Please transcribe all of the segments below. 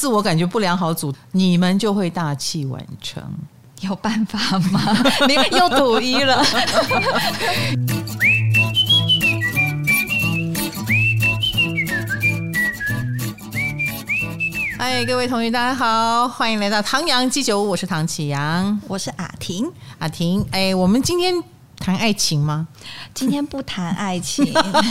自我感觉不良好组，你们就会大器晚成。有办法吗？你又赌一了。嗨，各位同学，大家好，欢迎来到唐阳鸡酒屋，我是唐启阳，我是阿婷，阿婷。哎，我们今天谈爱情吗？今天不谈爱情，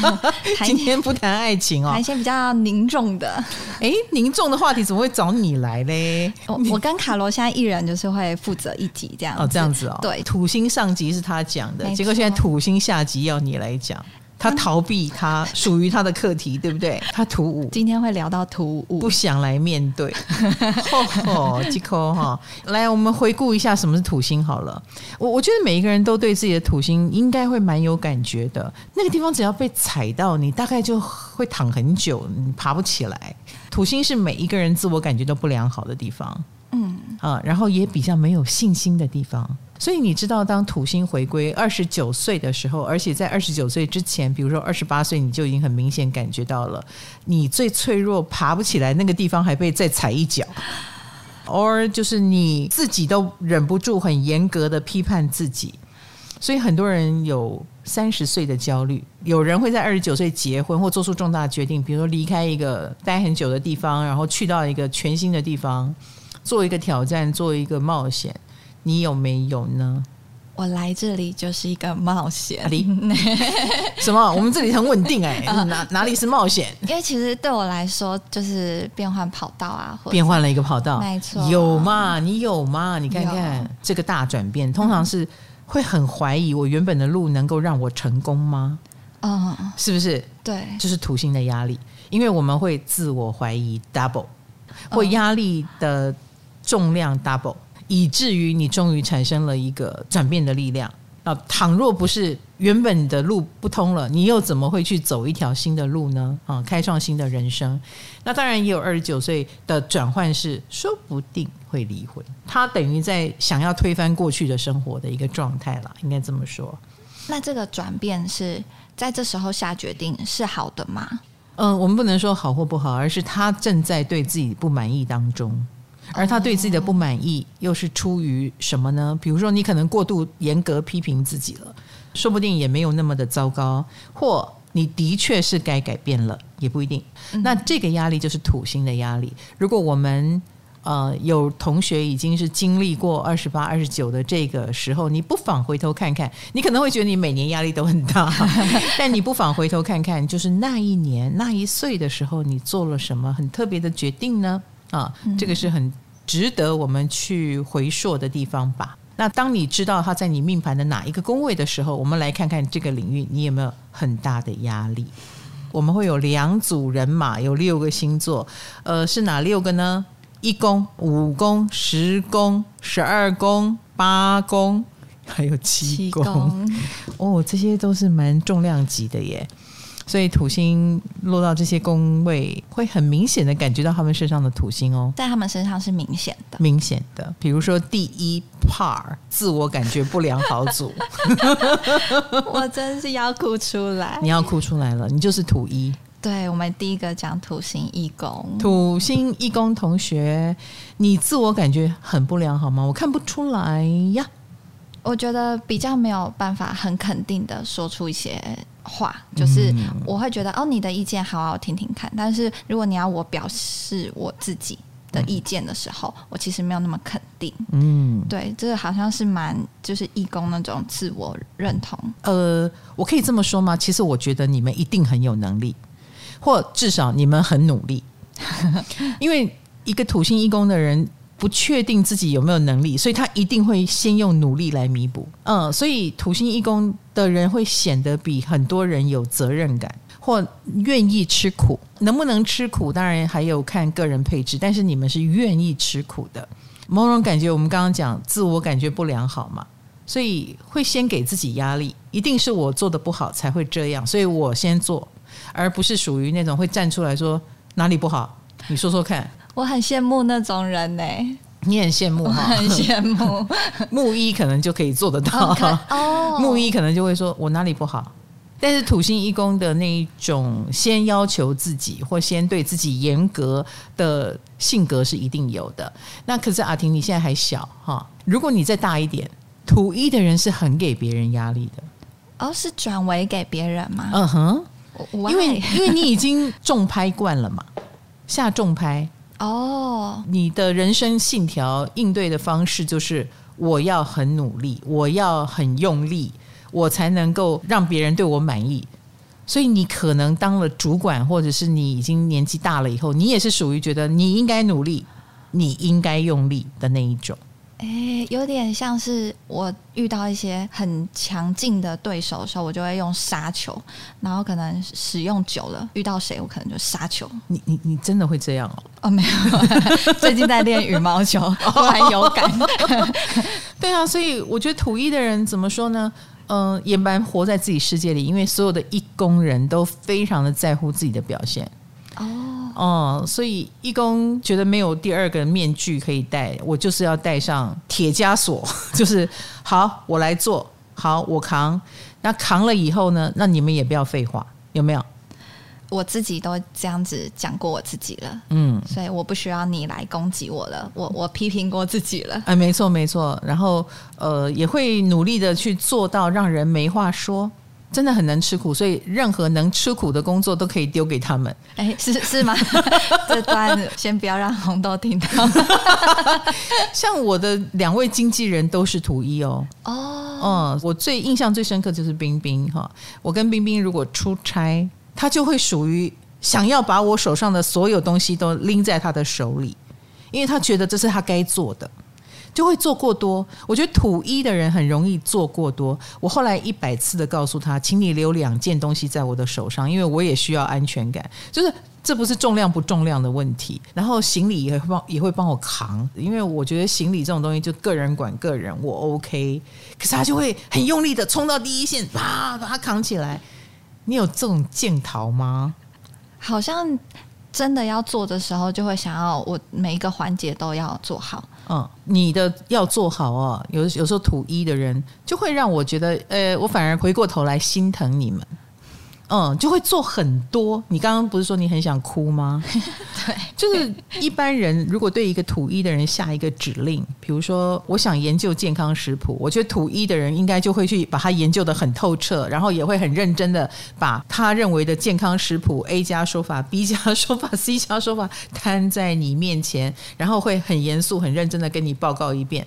今天不谈爱情哦，谈一些比较凝重的。哎，凝重的话题怎么会找你来嘞？我我跟卡罗现在一人就是会负责一集这样。哦，这样子哦。对，土星上集是他讲的，结果现在土星下集要你来讲。他逃避他属于他的课题，对不对？他突兀，今天会聊到突兀，不想来面对。吼 吼，吉科哈，来，我们回顾一下什么是土星好了。我我觉得每一个人都对自己的土星应该会蛮有感觉的。那个地方只要被踩到，你大概就会躺很久，你爬不起来。土星是每一个人自我感觉都不良好的地方，嗯啊，然后也比较没有信心的地方。所以你知道，当土星回归二十九岁的时候，而且在二十九岁之前，比如说二十八岁，你就已经很明显感觉到了，你最脆弱、爬不起来那个地方还被再踩一脚，or 就是你自己都忍不住很严格的批判自己。所以很多人有三十岁的焦虑，有人会在二十九岁结婚或做出重大决定，比如说离开一个待很久的地方，然后去到一个全新的地方，做一个挑战，做一个冒险。你有没有呢？我来这里就是一个冒险。什么？我们这里很稳定哎、欸，哪哪里是冒险？因为其实对我来说，就是变换跑道啊，变换了一个跑道，没错。有嘛？你有嘛？你看看这个大转变，通常是会很怀疑我原本的路能够让我成功吗？嗯，是不是？对，就是土星的压力，因为我们会自我怀疑 double，或压力的重量 double。以至于你终于产生了一个转变的力量啊！倘若不是原本的路不通了，你又怎么会去走一条新的路呢？啊，开创新的人生。那当然也有二十九岁的转换，是说不定会离婚。他等于在想要推翻过去的生活的一个状态了，应该这么说。那这个转变是在这时候下决定是好的吗？嗯，我们不能说好或不好，而是他正在对自己不满意当中。而他对自己的不满意，又是出于什么呢？比如说，你可能过度严格批评自己了，说不定也没有那么的糟糕，或你的确是该改变了，也不一定。那这个压力就是土星的压力。如果我们呃有同学已经是经历过二十八、二十九的这个时候，你不妨回头看看，你可能会觉得你每年压力都很大，但你不妨回头看看，就是那一年那一岁的时候，你做了什么很特别的决定呢？啊，这个是很值得我们去回溯的地方吧。那当你知道他在你命盘的哪一个宫位的时候，我们来看看这个领域你有没有很大的压力。我们会有两组人马，有六个星座，呃，是哪六个呢？一宫、五宫、十宫、十二宫、八宫，还有七宫。七宫。哦，这些都是蛮重量级的耶。所以土星落到这些宫位，会很明显的感觉到他们身上的土星哦，在他们身上是明显的，明显的。比如说第一 part，自我感觉不良好组，我真是要哭出来，你要哭出来了，你就是土一。对，我们第一个讲土星义工，土星义工同学，你自我感觉很不良好吗？我看不出来呀。我觉得比较没有办法很肯定的说出一些话，就是我会觉得哦，你的意见好好听听看。但是如果你要我表示我自己的意见的时候，我其实没有那么肯定。嗯，对，这个好像是蛮就是义工那种自我认同。呃，我可以这么说吗？其实我觉得你们一定很有能力，或至少你们很努力，因为一个土星义工的人。不确定自己有没有能力，所以他一定会先用努力来弥补。嗯，所以土星一宫的人会显得比很多人有责任感，或愿意吃苦。能不能吃苦，当然还有看个人配置，但是你们是愿意吃苦的。某种感觉，我们刚刚讲自我感觉不良好嘛，所以会先给自己压力，一定是我做的不好才会这样，所以我先做，而不是属于那种会站出来说哪里不好，你说说看。我很羡慕那种人呢、欸，你很羡慕哈，很羡慕。木一可能就可以做得到，哦，木一可能就会说：“我哪里不好？但是土星一宫的那一种先要求自己或先对自己严格的性格是一定有的。那可是阿婷，你现在还小哈，如果你再大一点，土一的人是很给别人压力的。哦，是转为给别人吗？嗯哼，因为因为你已经重拍惯了嘛，下重拍哦，你的人生信条应对的方式就是我要很努力，我要很用力。我才能够让别人对我满意，所以你可能当了主管，或者是你已经年纪大了以后，你也是属于觉得你应该努力，你应该用力的那一种。诶，有点像是我遇到一些很强劲的对手的时候，我就会用杀球，然后可能使用久了，遇到谁我可能就杀球。你你你真的会这样哦？哦，没有，最近在练羽毛球，我还有感。对啊，所以我觉得土一的人怎么说呢？嗯，也蛮活在自己世界里，因为所有的一工人都非常的在乎自己的表现。哦，哦，所以义工觉得没有第二个面具可以戴，我就是要戴上铁枷锁，就是好，我来做，好，我扛。那扛了以后呢？那你们也不要废话，有没有？我自己都这样子讲过我自己了，嗯，所以我不需要你来攻击我了，我我批评过自己了，哎，没错没错，然后呃也会努力的去做到让人没话说，真的很能吃苦，所以任何能吃苦的工作都可以丢给他们，哎，是是吗？这段先不要让红豆听到，像我的两位经纪人都是图一哦，哦，嗯，我最印象最深刻就是冰冰哈，我跟冰冰如果出差。他就会属于想要把我手上的所有东西都拎在他的手里，因为他觉得这是他该做的，就会做过多。我觉得土一的人很容易做过多。我后来一百次的告诉他，请你留两件东西在我的手上，因为我也需要安全感。就是这不是重量不重量的问题，然后行李也会帮也会帮我扛，因为我觉得行李这种东西就个人管个人，我 OK。可是他就会很用力的冲到第一线，啪把它扛起来。你有这种镜头吗？好像真的要做的时候，就会想要我每一个环节都要做好。嗯，你的要做好哦。有有时候土一的人就会让我觉得，呃，我反而回过头来心疼你们。嗯，就会做很多。你刚刚不是说你很想哭吗？对，就是一般人如果对一个土一的人下一个指令，比如说我想研究健康食谱，我觉得土一的人应该就会去把它研究的很透彻，然后也会很认真的把他认为的健康食谱 A 加说法、B 加说法、C 加说法摊在你面前，然后会很严肃、很认真的跟你报告一遍。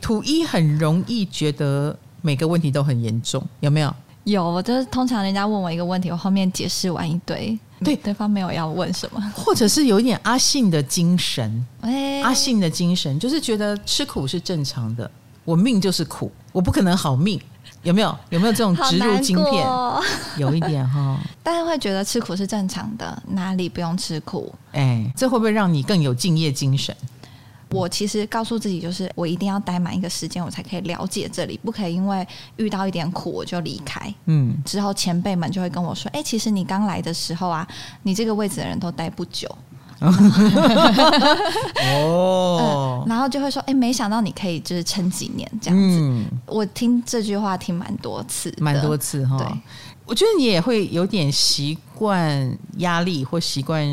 土一很容易觉得每个问题都很严重，有没有？有，就是通常人家问我一个问题，我后面解释完一堆，对对方没有要问什么，或者是有一点阿信的精神，欸、阿信的精神就是觉得吃苦是正常的，我命就是苦，我不可能好命，有没有？有没有这种植入晶片？有一点哈，大家会觉得吃苦是正常的，哪里不用吃苦？哎，这会不会让你更有敬业精神？我其实告诉自己，就是我一定要待满一个时间，我才可以了解这里，不可以因为遇到一点苦我就离开。嗯，之后前辈们就会跟我说：“哎，其实你刚来的时候啊，你这个位置的人都待不久。”哦，然后就会说：“哎，没想到你可以就是撑几年这样子。嗯”我听这句话听蛮多次，蛮多次哈。对。我觉得你也会有点习惯压力，或习惯，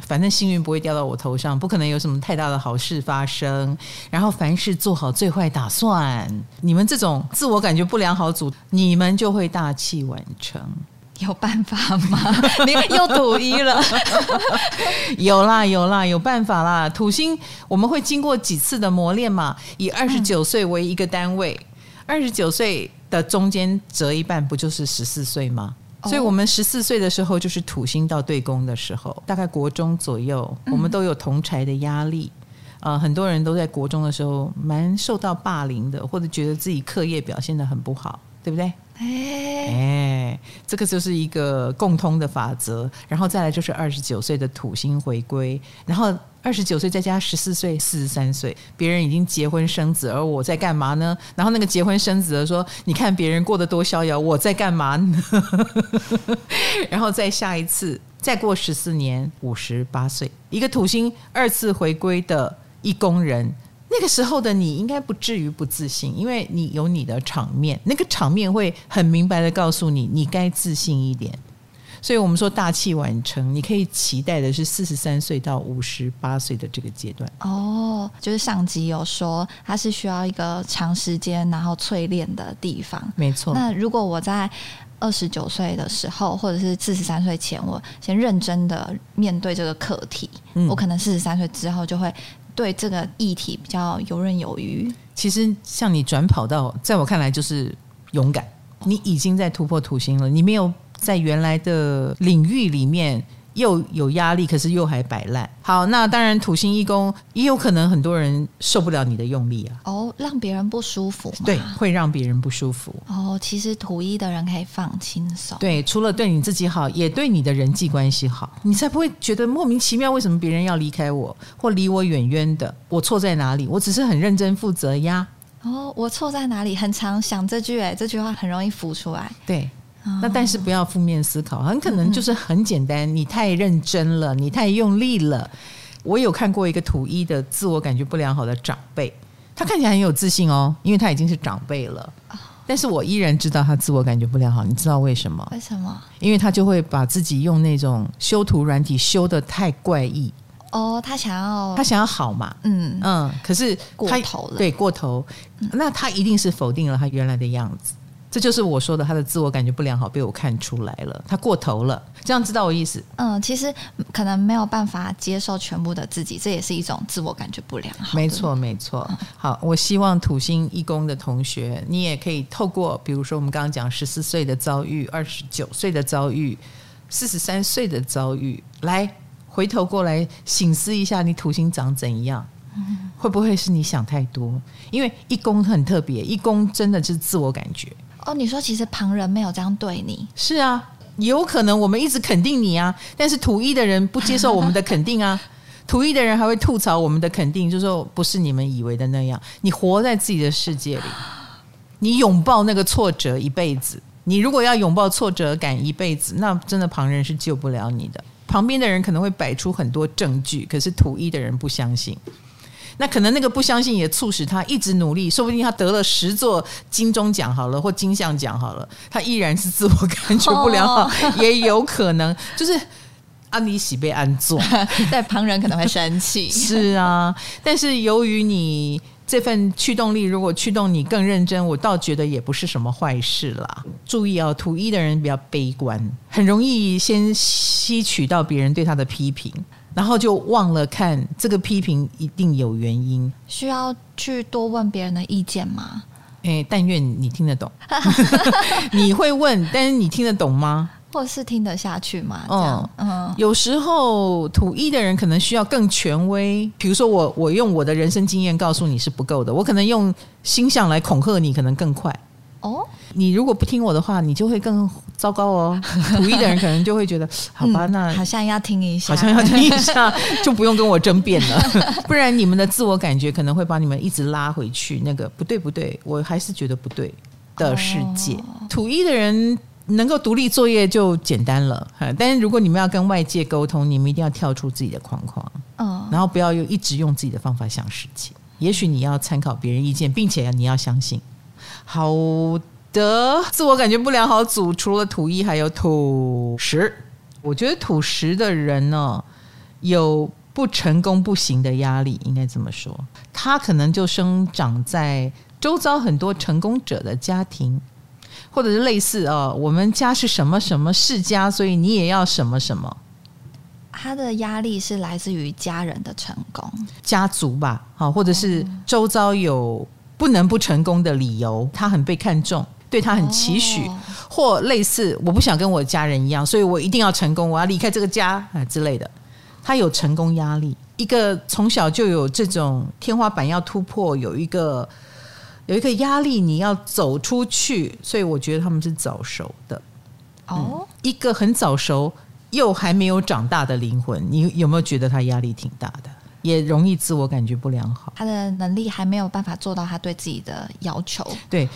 反正幸运不会掉到我头上，不可能有什么太大的好事发生。然后凡事做好最坏打算。你们这种自我感觉不良好组，你们就会大器晚成。有办法吗？你又土一了？有啦，有啦，有办法啦。土星我们会经过几次的磨练嘛？以二十九岁为一个单位，二十九岁。的中间折一半不就是十四岁吗？所以我们十四岁的时候就是土星到对宫的时候，大概国中左右，我们都有同侪的压力。呃，很多人都在国中的时候蛮受到霸凌的，或者觉得自己课业表现得很不好，对不对？哎，这个就是一个共通的法则。然后再来就是二十九岁的土星回归，然后二十九岁再加十四岁，四十三岁，别人已经结婚生子，而我在干嘛呢？然后那个结婚生子的说：“你看别人过得多逍遥，我在干嘛呢？” 然后再下一次，再过十四年，五十八岁，一个土星二次回归的一宫人。那个时候的你应该不至于不自信，因为你有你的场面，那个场面会很明白的告诉你，你该自信一点。所以我们说大器晚成，你可以期待的是四十三岁到五十八岁的这个阶段。哦，就是上集有说，它是需要一个长时间然后淬炼的地方。没错。那如果我在二十九岁的时候，或者是四十三岁前，我先认真的面对这个课题，嗯、我可能四十三岁之后就会对这个议题比较游刃有余。其实像你转跑到，在我看来就是勇敢，你已经在突破土星了，你没有。在原来的领域里面又有压力，可是又还摆烂。好，那当然土星一宫也有可能很多人受不了你的用力啊。哦，让别人不舒服。对，会让别人不舒服。哦，其实土一的人可以放轻松。对，除了对你自己好，也对你的人际关系好，你才不会觉得莫名其妙，为什么别人要离开我或离我远远的？我错在哪里？我只是很认真负责呀。哦，我错在哪里？很常想这句，哎，这句话很容易浮出来。对。那但是不要负面思考，很可能就是很简单，你太认真了，你太用力了。我有看过一个土一的自我感觉不良好的长辈，他看起来很有自信哦，因为他已经是长辈了。但是我依然知道他自我感觉不良好，你知道为什么？为什么？因为他就会把自己用那种修图软体修的太怪异。哦，他想要他想要好嘛？嗯嗯，可是过头了，对，过头，那他一定是否定了他原来的样子。这就是我说的，他的自我感觉不良好被我看出来了，他过头了，这样知道我意思？嗯，其实可能没有办法接受全部的自己，这也是一种自我感觉不良好。没错，没错。好，我希望土星一宫的同学，你也可以透过，比如说我们刚刚讲十四岁的遭遇、二十九岁的遭遇、四十三岁的遭遇，来回头过来醒思一下，你土星长怎样？会不会是你想太多？因为一宫很特别，一宫真的是自我感觉。哦，你说其实旁人没有这样对你，是啊，有可能我们一直肯定你啊，但是土一的人不接受我们的肯定啊，土一的人还会吐槽我们的肯定，就说不是你们以为的那样。你活在自己的世界里，你拥抱那个挫折一辈子。你如果要拥抱挫折感一辈子，那真的旁人是救不了你的。旁边的人可能会摆出很多证据，可是土一的人不相信。那可能那个不相信也促使他一直努力，说不定他得了十座金钟奖好了，或金像奖好了，他依然是自我感觉不良好，也有可能就是安妮喜被安坐，在旁人可能会生气。是啊，但是由于你这份驱动力，如果驱动你更认真，我倒觉得也不是什么坏事啦。注意哦，图一的人比较悲观，很容易先吸取到别人对他的批评。然后就忘了看这个批评一定有原因，需要去多问别人的意见吗？诶，但愿你听得懂。你会问，但是你听得懂吗？或是听得下去吗？嗯，嗯，有时候土一的人可能需要更权威。比如说我，我用我的人生经验告诉你是不够的，我可能用星象来恐吓你，可能更快。哦，你如果不听我的话，你就会更糟糕哦。土一的人可能就会觉得，好吧，那、嗯、好像要听一下，好像要听一下，就不用跟我争辩了。不然你们的自我感觉可能会把你们一直拉回去。那个不对不对，我还是觉得不对的世界。哦、土一的人能够独立作业就简单了，但是如果你们要跟外界沟通，你们一定要跳出自己的框框，嗯，然后不要用一直用自己的方法想事情。也许你要参考别人意见，并且你要相信。好的，自我感觉不良好组除了土一，还有土十。我觉得土十的人呢，有不成功不行的压力，应该这么说。他可能就生长在周遭很多成功者的家庭，或者是类似哦，我们家是什么什么世家，所以你也要什么什么。他的压力是来自于家人的成功，家族吧，好，或者是周遭有。不能不成功的理由，他很被看重，对他很期许，哦、或类似我不想跟我家人一样，所以我一定要成功，我要离开这个家啊之类的。他有成功压力，一个从小就有这种天花板要突破，有一个有一个压力，你要走出去，所以我觉得他们是早熟的。哦、嗯，一个很早熟又还没有长大的灵魂，你有没有觉得他压力挺大的？也容易自我感觉不良好。他的能力还没有办法做到他对自己的要求。对，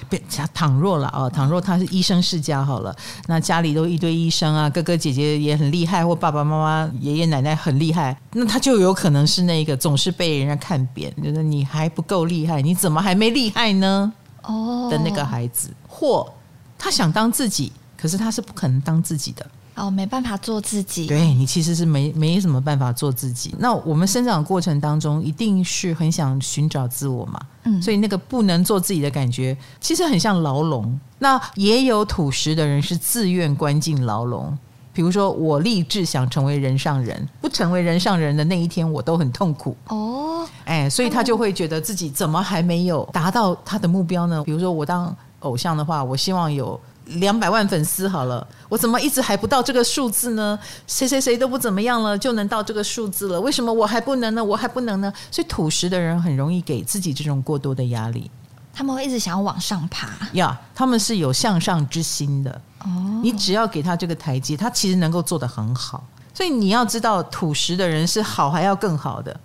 倘若了啊，倘若他是医生世家好了，那家里都一堆医生啊，哥哥姐姐也很厉害，或爸爸妈妈、爷爷奶奶很厉害，那他就有可能是那个总是被人家看扁，觉得你还不够厉害，你怎么还没厉害呢？哦，的那个孩子，或他想当自己，可是他是不可能当自己的。哦，没办法做自己。对，你其实是没没什么办法做自己。那我们生长过程当中，一定是很想寻找自我嘛。嗯，所以那个不能做自己的感觉，其实很像牢笼。那也有土石的人是自愿关进牢笼。比如说，我立志想成为人上人，不成为人上人的那一天，我都很痛苦。哦，哎，所以他就会觉得自己怎么还没有达到他的目标呢？比如说，我当偶像的话，我希望有。两百万粉丝好了，我怎么一直还不到这个数字呢？谁谁谁都不怎么样了，就能到这个数字了？为什么我还不能呢？我还不能呢？所以土石的人很容易给自己这种过多的压力，他们会一直想要往上爬呀，yeah, 他们是有向上之心的。哦，你只要给他这个台阶，他其实能够做得很好。所以你要知道，土石的人是好还要更好的。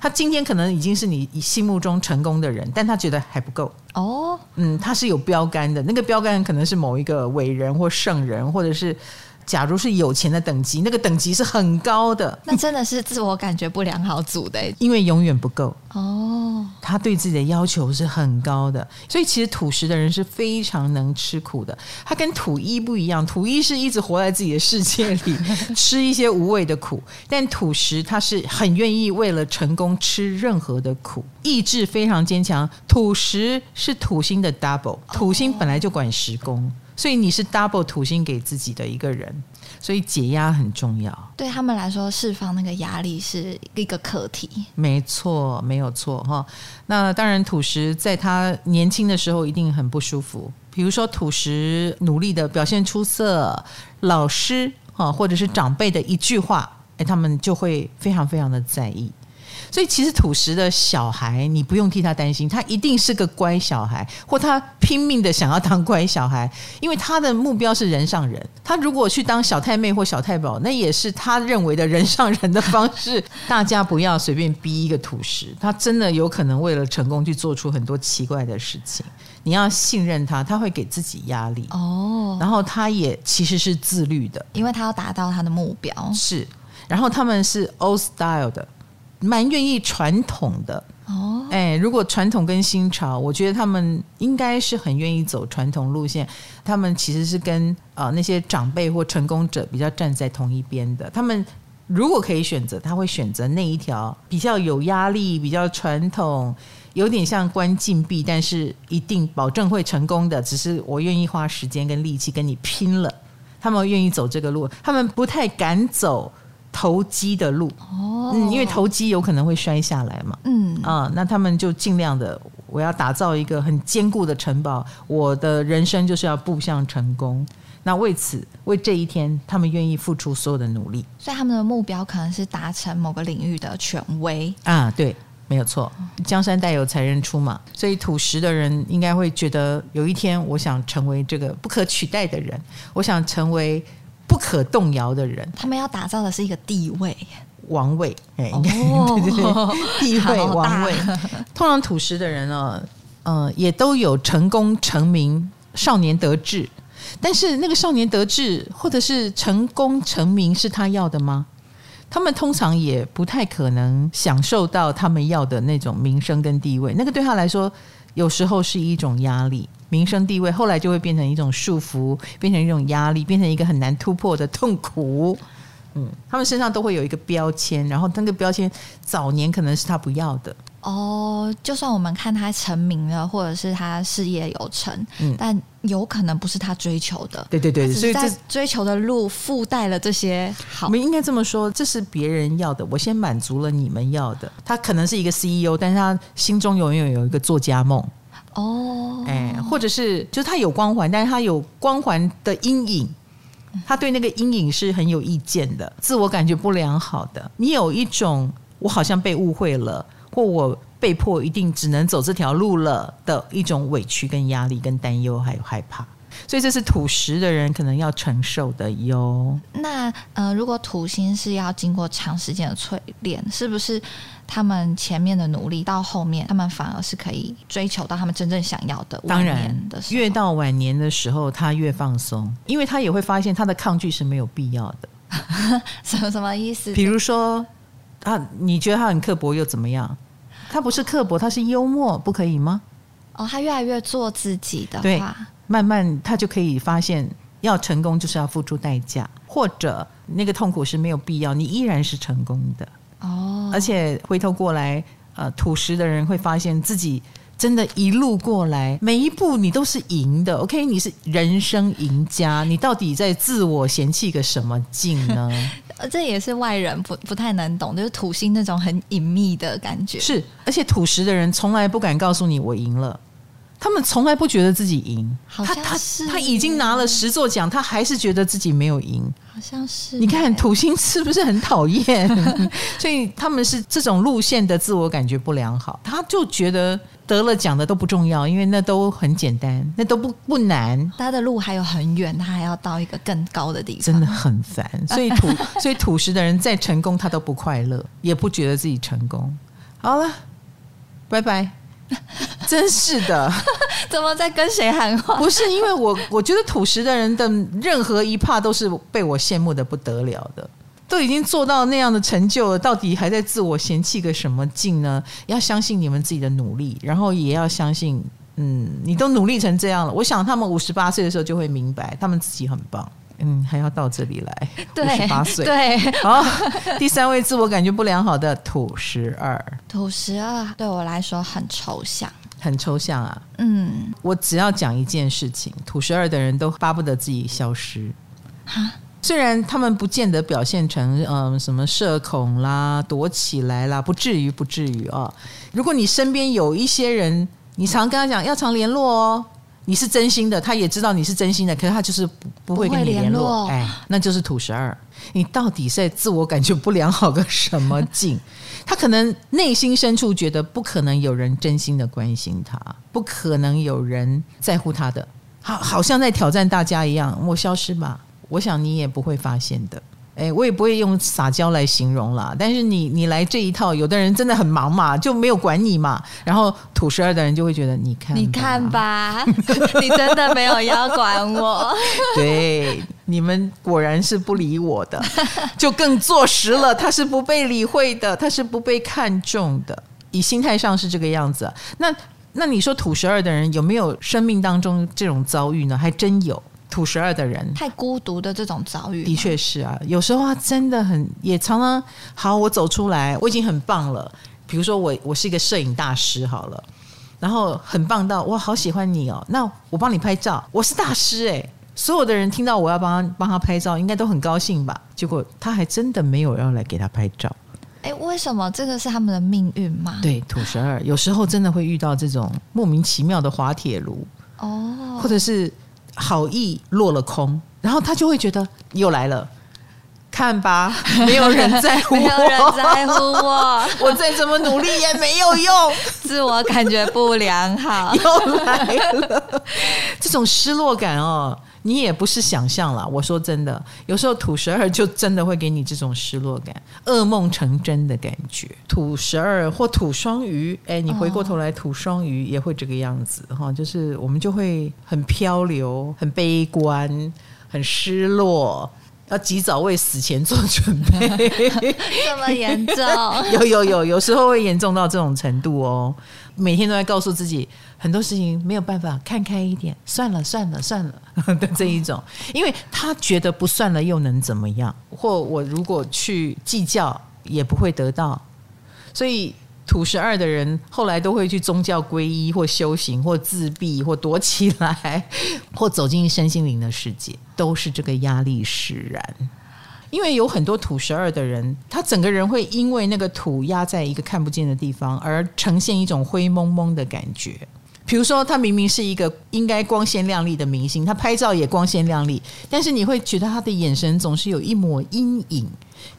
他今天可能已经是你心目中成功的人，但他觉得还不够哦。嗯，他是有标杆的，那个标杆可能是某一个伟人或圣人，或者是。假如是有钱的等级，那个等级是很高的，那真的是自我感觉不良好组的，因为永远不够哦。他对自己的要求是很高的，所以其实土石的人是非常能吃苦的。他跟土一不一样，土一是一直活在自己的世界里，吃一些无谓的苦，但土石他是很愿意为了成功吃任何的苦，意志非常坚强。土石是土星的 double，土星本来就管十宫。所以你是 double 土星给自己的一个人，所以解压很重要。对他们来说，释放那个压力是一个课题。没错，没有错哈。那当然，土石在他年轻的时候一定很不舒服。比如说，土石努力的表现出色，老师哈或者是长辈的一句话，哎，他们就会非常非常的在意。所以，其实土石的小孩，你不用替他担心，他一定是个乖小孩，或他拼命的想要当乖小孩，因为他的目标是人上人。他如果去当小太妹或小太保，那也是他认为的人上人的方式。大家不要随便逼一个土石，他真的有可能为了成功去做出很多奇怪的事情。你要信任他，他会给自己压力哦。然后他也其实是自律的，因为他要达到他的目标。是，然后他们是 old style 的。蛮愿意传统的哦，哎，如果传统跟新潮，我觉得他们应该是很愿意走传统路线。他们其实是跟啊、呃、那些长辈或成功者比较站在同一边的。他们如果可以选择，他会选择那一条比较有压力、比较传统，有点像关禁闭，但是一定保证会成功的。只是我愿意花时间跟力气跟你拼了。他们愿意走这个路，他们不太敢走。投机的路哦，嗯，因为投机有可能会摔下来嘛，嗯啊，那他们就尽量的，我要打造一个很坚固的城堡，我的人生就是要步向成功。那为此，为这一天，他们愿意付出所有的努力。所以他们的目标可能是达成某个领域的权威啊，对，没有错，江山代有才人出嘛。所以土石的人应该会觉得，有一天我想成为这个不可取代的人，我想成为。不可动摇的人，他们要打造的是一个地位、王位，哎，应该对对对，地位、王位。通常土石的人呢，呃，也都有成功、成名、少年得志，但是那个少年得志或者是成功成名是他要的吗？他们通常也不太可能享受到他们要的那种名声跟地位，那个对他来说，有时候是一种压力。名声地位后来就会变成一种束缚，变成一种压力，变成一个很难突破的痛苦。嗯，他们身上都会有一个标签，然后那个标签早年可能是他不要的。哦，就算我们看他成名了，或者是他事业有成，嗯，但有可能不是他追求的。对对对，所以在追求的路附带了这些好。我们应该这么说，这是别人要的，我先满足了你们要的。他可能是一个 CEO，但是他心中永远有一个作家梦。哦，哎，或者是就是他有光环，但是他有光环的阴影，他对那个阴影是很有意见的，自我感觉不良好的。你有一种我好像被误会了，或我被迫一定只能走这条路了的一种委屈、跟压力、跟担忧还有害怕。所以这是土石的人可能要承受的哟。那呃，如果土星是要经过长时间的淬炼，是不是他们前面的努力到后面，他们反而是可以追求到他们真正想要的。当然，越到晚年的时候，他越放松，因为他也会发现他的抗拒是没有必要的。什么什么意思？比如说，啊，你觉得他很刻薄又怎么样？他不是刻薄，他是幽默，不可以吗？哦，他越来越做自己的话，对，慢慢他就可以发现，要成功就是要付出代价，或者那个痛苦是没有必要，你依然是成功的。哦，而且回头过来，呃，土石的人会发现自己真的一路过来，每一步你都是赢的。OK，你是人生赢家，你到底在自我嫌弃个什么劲呢？呃这也是外人不不太能懂，就是土星那种很隐秘的感觉。是，而且土石的人从来不敢告诉你我赢了。他们从来不觉得自己赢，好像是他他他已经拿了十座奖，他还是觉得自己没有赢，好像是。你看土星是不是很讨厌？所以他们是这种路线的自我感觉不良好，他就觉得得了奖的都不重要，因为那都很简单，那都不不难。他的路还有很远，他还要到一个更高的地方，真的很烦。所以土 所以土石的人再成功，他都不快乐，也不觉得自己成功。好了，拜拜。真是的，怎么在跟谁喊话？不是因为我，我觉得土石的人的任何一 part 都是被我羡慕的不得了的，都已经做到那样的成就了，到底还在自我嫌弃个什么劲呢？要相信你们自己的努力，然后也要相信，嗯，你都努力成这样了，我想他们五十八岁的时候就会明白，他们自己很棒。嗯，还要到这里来，五十八岁。对，好，第三位自我感觉不良好的土十二，土十二对我来说很抽象，很抽象啊。嗯，我只要讲一件事情，土十二的人都巴不得自己消失。哈，虽然他们不见得表现成嗯、呃、什么社恐啦、躲起来啦，不至于，不至于啊。如果你身边有一些人，你常跟他讲要常联络哦。你是真心的，他也知道你是真心的，可是他就是不会跟你联络，哎，那就是土十二。你到底在自我感觉不良好个什么劲？他可能内心深处觉得不可能有人真心的关心他，不可能有人在乎他的，好，好像在挑战大家一样。我消失吧，我想你也不会发现的。哎，我也不会用撒娇来形容啦。但是你你来这一套，有的人真的很忙嘛，就没有管你嘛。然后土十二的人就会觉得，你看，你看吧，你真的没有要管我。对，你们果然是不理我的，就更坐实了，他是不被理会的，他是不被看重的。以心态上是这个样子。那那你说土十二的人有没有生命当中这种遭遇呢？还真有。土十二的人太孤独的这种遭遇，的确是啊。有时候他真的很，也常常好，我走出来，我已经很棒了。比如说我，我是一个摄影大师，好了，然后很棒到我好喜欢你哦。那我帮你拍照，我是大师哎。所有的人听到我要帮他帮他拍照，应该都很高兴吧？结果他还真的没有要来给他拍照。哎，为什么这个是他们的命运吗？对，土十二有时候真的会遇到这种莫名其妙的滑铁卢哦，或者是。好意落了空，然后他就会觉得又来了，看吧，没有人在乎我，没有人在乎我，我再怎么努力也没有用，自我感觉不良好，又来了，这种失落感哦。你也不是想象了，我说真的，有时候土十二就真的会给你这种失落感，噩梦成真的感觉。土十二或土双鱼，哎，你回过头来，土双鱼也会这个样子哈，就是我们就会很漂流、很悲观、很失落，要及早为死前做准备。这么严重？有有有，有时候会严重到这种程度哦。每天都在告诉自己很多事情没有办法，看开一点，算了算了算了 的这一种，因为他觉得不算了又能怎么样？或我如果去计较也不会得到，所以土十二的人后来都会去宗教皈依，或修行，或自闭，或躲起来，或走进身心灵的世界，都是这个压力使然。因为有很多土十二的人，他整个人会因为那个土压在一个看不见的地方，而呈现一种灰蒙蒙的感觉。比如说，他明明是一个应该光鲜亮丽的明星，他拍照也光鲜亮丽，但是你会觉得他的眼神总是有一抹阴影，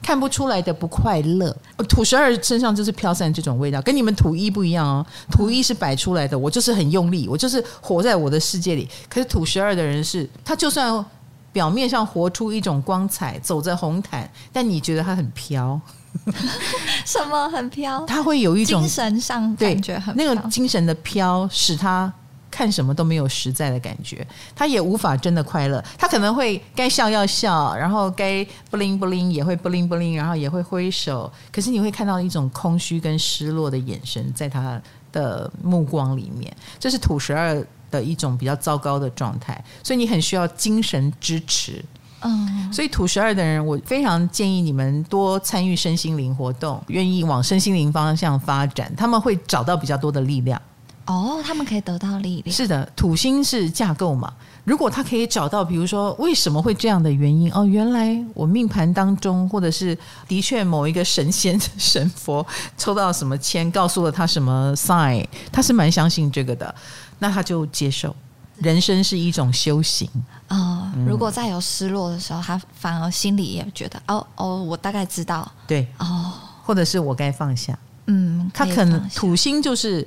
看不出来的不快乐。土十二身上就是飘散这种味道，跟你们土一不一样哦。土一是摆出来的，我就是很用力，我就是活在我的世界里。可是土十二的人是，他就算。表面上活出一种光彩，走着红毯，但你觉得他很飘。什么很飘？他会有一种精神上感觉很那个精神的飘，使他看什么都没有实在的感觉，他也无法真的快乐。他可能会该笑要笑，然后该不灵不灵也会不灵不灵，然后也会挥手。可是你会看到一种空虚跟失落的眼神，在他的目光里面，这是土十二的一种比较糟糕的状态，所以你很需要精神支持。嗯，所以土十二的人，我非常建议你们多参与身心灵活动，愿意往身心灵方向发展，他们会找到比较多的力量。哦，他们可以得到力量。是的，土星是架构嘛，如果他可以找到，比如说为什么会这样的原因哦，原来我命盘当中，或者是的确某一个神仙神佛抽到什么签，告诉了他什么 sign，他是蛮相信这个的，那他就接受。人生是一种修行哦。如果再有失落的时候，他反而心里也觉得哦哦，我大概知道对哦，或者是我该放下。嗯，可他可能土星就是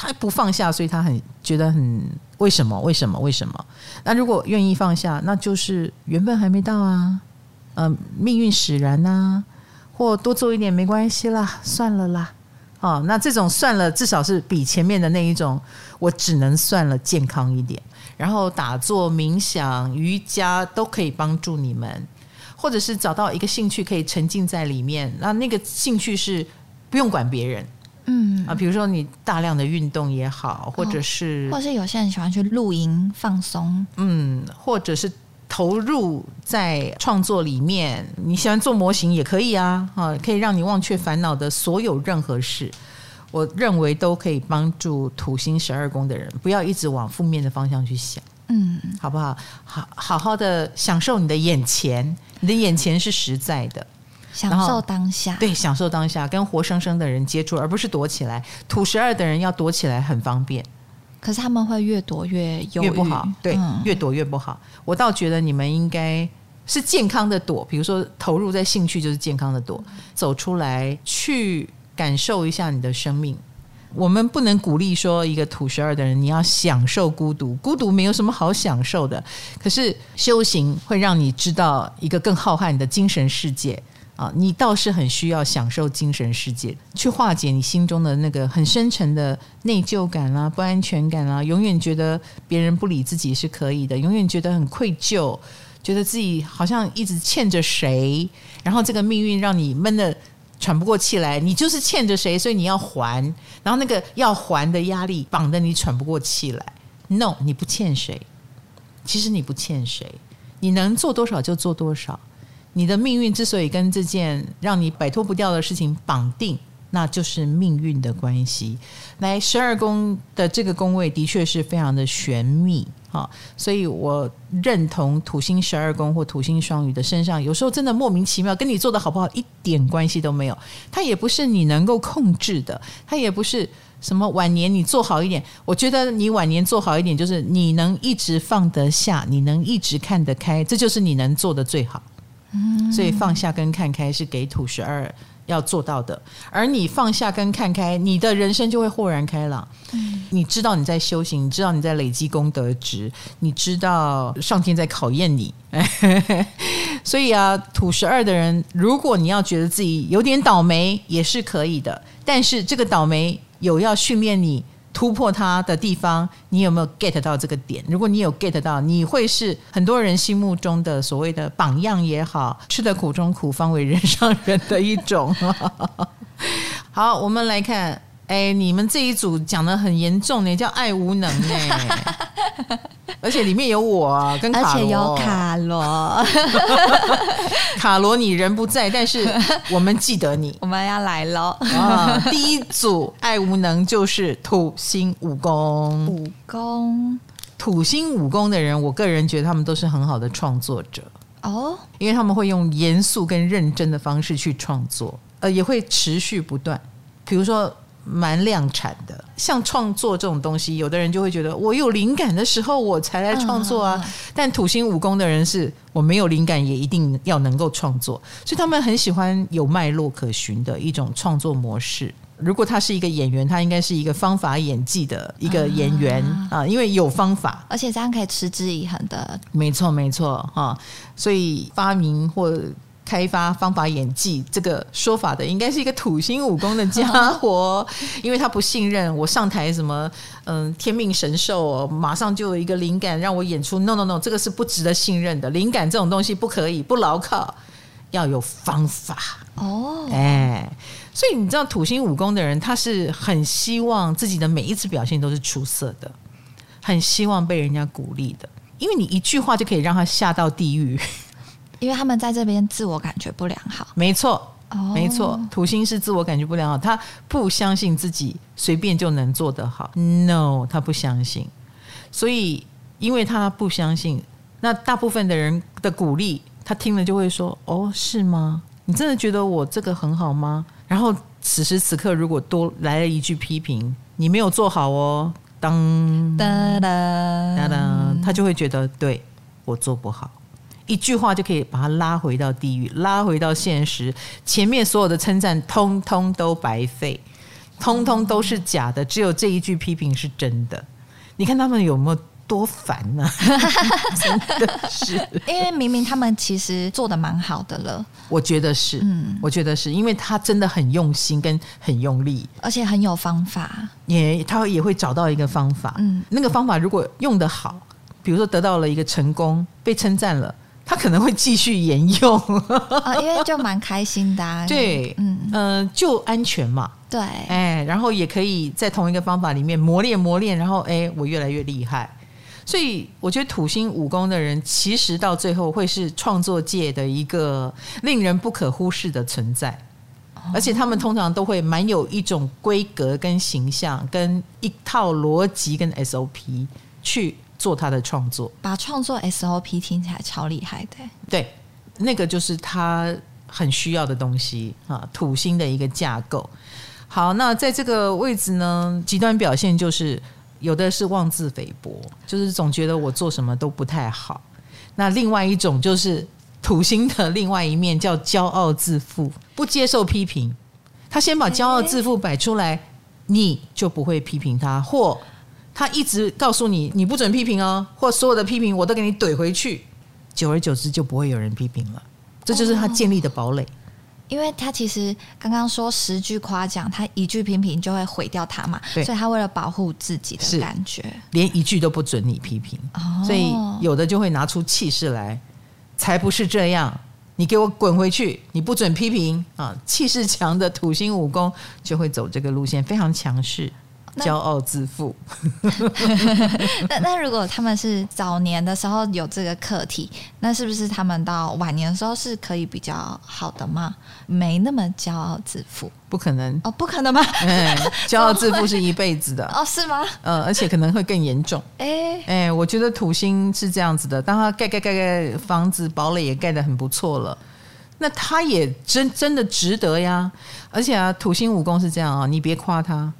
他不放下，所以他很觉得很为什么为什么为什么？那如果愿意放下，那就是缘分还没到啊，嗯、呃，命运使然呐、或多做一点没关系啦，算了啦。哦，那这种算了，至少是比前面的那一种，我只能算了健康一点。然后打坐、冥想、瑜伽都可以帮助你们，或者是找到一个兴趣可以沉浸在里面。那那个兴趣是不用管别人，嗯啊，比如说你大量的运动也好，或者是，或者是有些人喜欢去露营放松，嗯，或者是。投入在创作里面，你喜欢做模型也可以啊，哈，可以让你忘却烦恼的所有任何事，我认为都可以帮助土星十二宫的人，不要一直往负面的方向去想，嗯，好不好？好好好的享受你的眼前，你的眼前是实在的，享受当下，对，享受当下，跟活生生的人接触，而不是躲起来。土十二的人要躲起来很方便。可是他们会越躲越忧郁，越不好，对，嗯、越躲越不好。我倒觉得你们应该是健康的躲，比如说投入在兴趣就是健康的躲，走出来去感受一下你的生命。我们不能鼓励说一个土十二的人你要享受孤独，孤独没有什么好享受的。可是修行会让你知道一个更浩瀚的精神世界。啊，你倒是很需要享受精神世界，去化解你心中的那个很深沉的内疚感啦、不安全感啦，永远觉得别人不理自己是可以的，永远觉得很愧疚，觉得自己好像一直欠着谁，然后这个命运让你闷得喘不过气来，你就是欠着谁，所以你要还，然后那个要还的压力绑得你喘不过气来。No，你不欠谁，其实你不欠谁，你能做多少就做多少。你的命运之所以跟这件让你摆脱不掉的事情绑定，那就是命运的关系。来，十二宫的这个宫位的确是非常的玄秘啊，所以我认同土星十二宫或土星双鱼的身上，有时候真的莫名其妙，跟你做的好不好一点关系都没有。它也不是你能够控制的，它也不是什么晚年你做好一点。我觉得你晚年做好一点，就是你能一直放得下，你能一直看得开，这就是你能做的最好。所以放下跟看开是给土十二要做到的，而你放下跟看开，你的人生就会豁然开朗。你知道你在修行，你知道你在累积功德值，你知道上天在考验你。所以啊，土十二的人，如果你要觉得自己有点倒霉，也是可以的。但是这个倒霉有要训练你。突破它的地方，你有没有 get 到这个点？如果你有 get 到，你会是很多人心目中的所谓的榜样也好，吃得苦中苦，方为人上人的一种。好，我们来看，哎，你们这一组讲的很严重呢，叫爱无能呢。而且里面有我跟卡罗，而且有卡罗，卡罗你人不在，但是 我们记得你，我们要来喽。啊，第一组爱无能就是土星武功，武功。土星武功的人，我个人觉得他们都是很好的创作者。哦，因为他们会用严肃跟认真的方式去创作，呃，也会持续不断，比如说。蛮量产的，像创作这种东西，有的人就会觉得我有灵感的时候我才来创作啊。但土星武功的人是我没有灵感也一定要能够创作，所以他们很喜欢有脉络可循的一种创作模式。如果他是一个演员，他应该是一个方法演技的一个演员啊，啊，因为有方法，而且这样可以持之以恒的。没错，没错啊，所以发明或开发方法演技这个说法的，应该是一个土星武功的家伙，因为他不信任我上台什么，嗯，天命神兽哦，马上就有一个灵感让我演出。No No No，这个是不值得信任的，灵感这种东西不可以，不牢靠，要有方法哦。哎，所以你知道土星武功的人，他是很希望自己的每一次表现都是出色的，很希望被人家鼓励的，因为你一句话就可以让他下到地狱。因为他们在这边自我感觉不良好，没错，没错，土星是自我感觉不良好，他不相信自己随便就能做得好，no，他不相信，所以因为他不相信，那大部分的人的鼓励，他听了就会说，哦，是吗？你真的觉得我这个很好吗？然后此时此刻如果多来了一句批评，你没有做好哦，当哒哒哒哒，他就会觉得对我做不好。一句话就可以把他拉回到地狱，拉回到现实。前面所有的称赞，通通都白费，通通都是假的，只有这一句批评是真的。你看他们有没有多烦呢、啊？真的是，因为明明他们其实做的蛮好的了。我觉得是，嗯，我觉得是因为他真的很用心跟很用力，而且很有方法，也他也会找到一个方法。嗯，那个方法如果用得好，比如说得到了一个成功，被称赞了。他可能会继续沿用，啊，因为就蛮开心的，啊。对，嗯嗯，呃，就安全嘛。对，哎，然后也可以在同一个方法里面磨练磨练，然后哎，我越来越厉害。所以我觉得土星武功的人，其实到最后会是创作界的一个令人不可忽视的存在，而且他们通常都会蛮有一种规格跟形象，跟一套逻辑跟 SOP 去。做他的创作，把创作 SOP 听起来超厉害的。对，那个就是他很需要的东西啊，土星的一个架构。好，那在这个位置呢，极端表现就是有的是妄自菲薄，就是总觉得我做什么都不太好。那另外一种就是土星的另外一面，叫骄傲自负，不接受批评。他先把骄傲自负摆出来，你就不会批评他，或。他一直告诉你，你不准批评哦，或所有的批评我都给你怼回去，久而久之就不会有人批评了。这就是他建立的堡垒。因为他其实刚刚说十句夸奖，他一句批评就会毁掉他嘛，所以他为了保护自己的感觉，连一句都不准你批评。所以有的就会拿出气势来，才不是这样，你给我滚回去，你不准批评啊！气势强的土星武功就会走这个路线，非常强势。骄傲自负。那 那如果他们是早年的时候有这个课题，那是不是他们到晚年的时候是可以比较好的吗？没那么骄傲自负？不可能哦，不可能吗？嗯，骄傲自负是一辈子的哦，是吗？呃，而且可能会更严重。哎哎，我觉得土星是这样子的，当他盖盖盖盖房子，堡垒也盖得很不错了，那他也真真的值得呀。而且啊，土星武功是这样啊，你别夸他。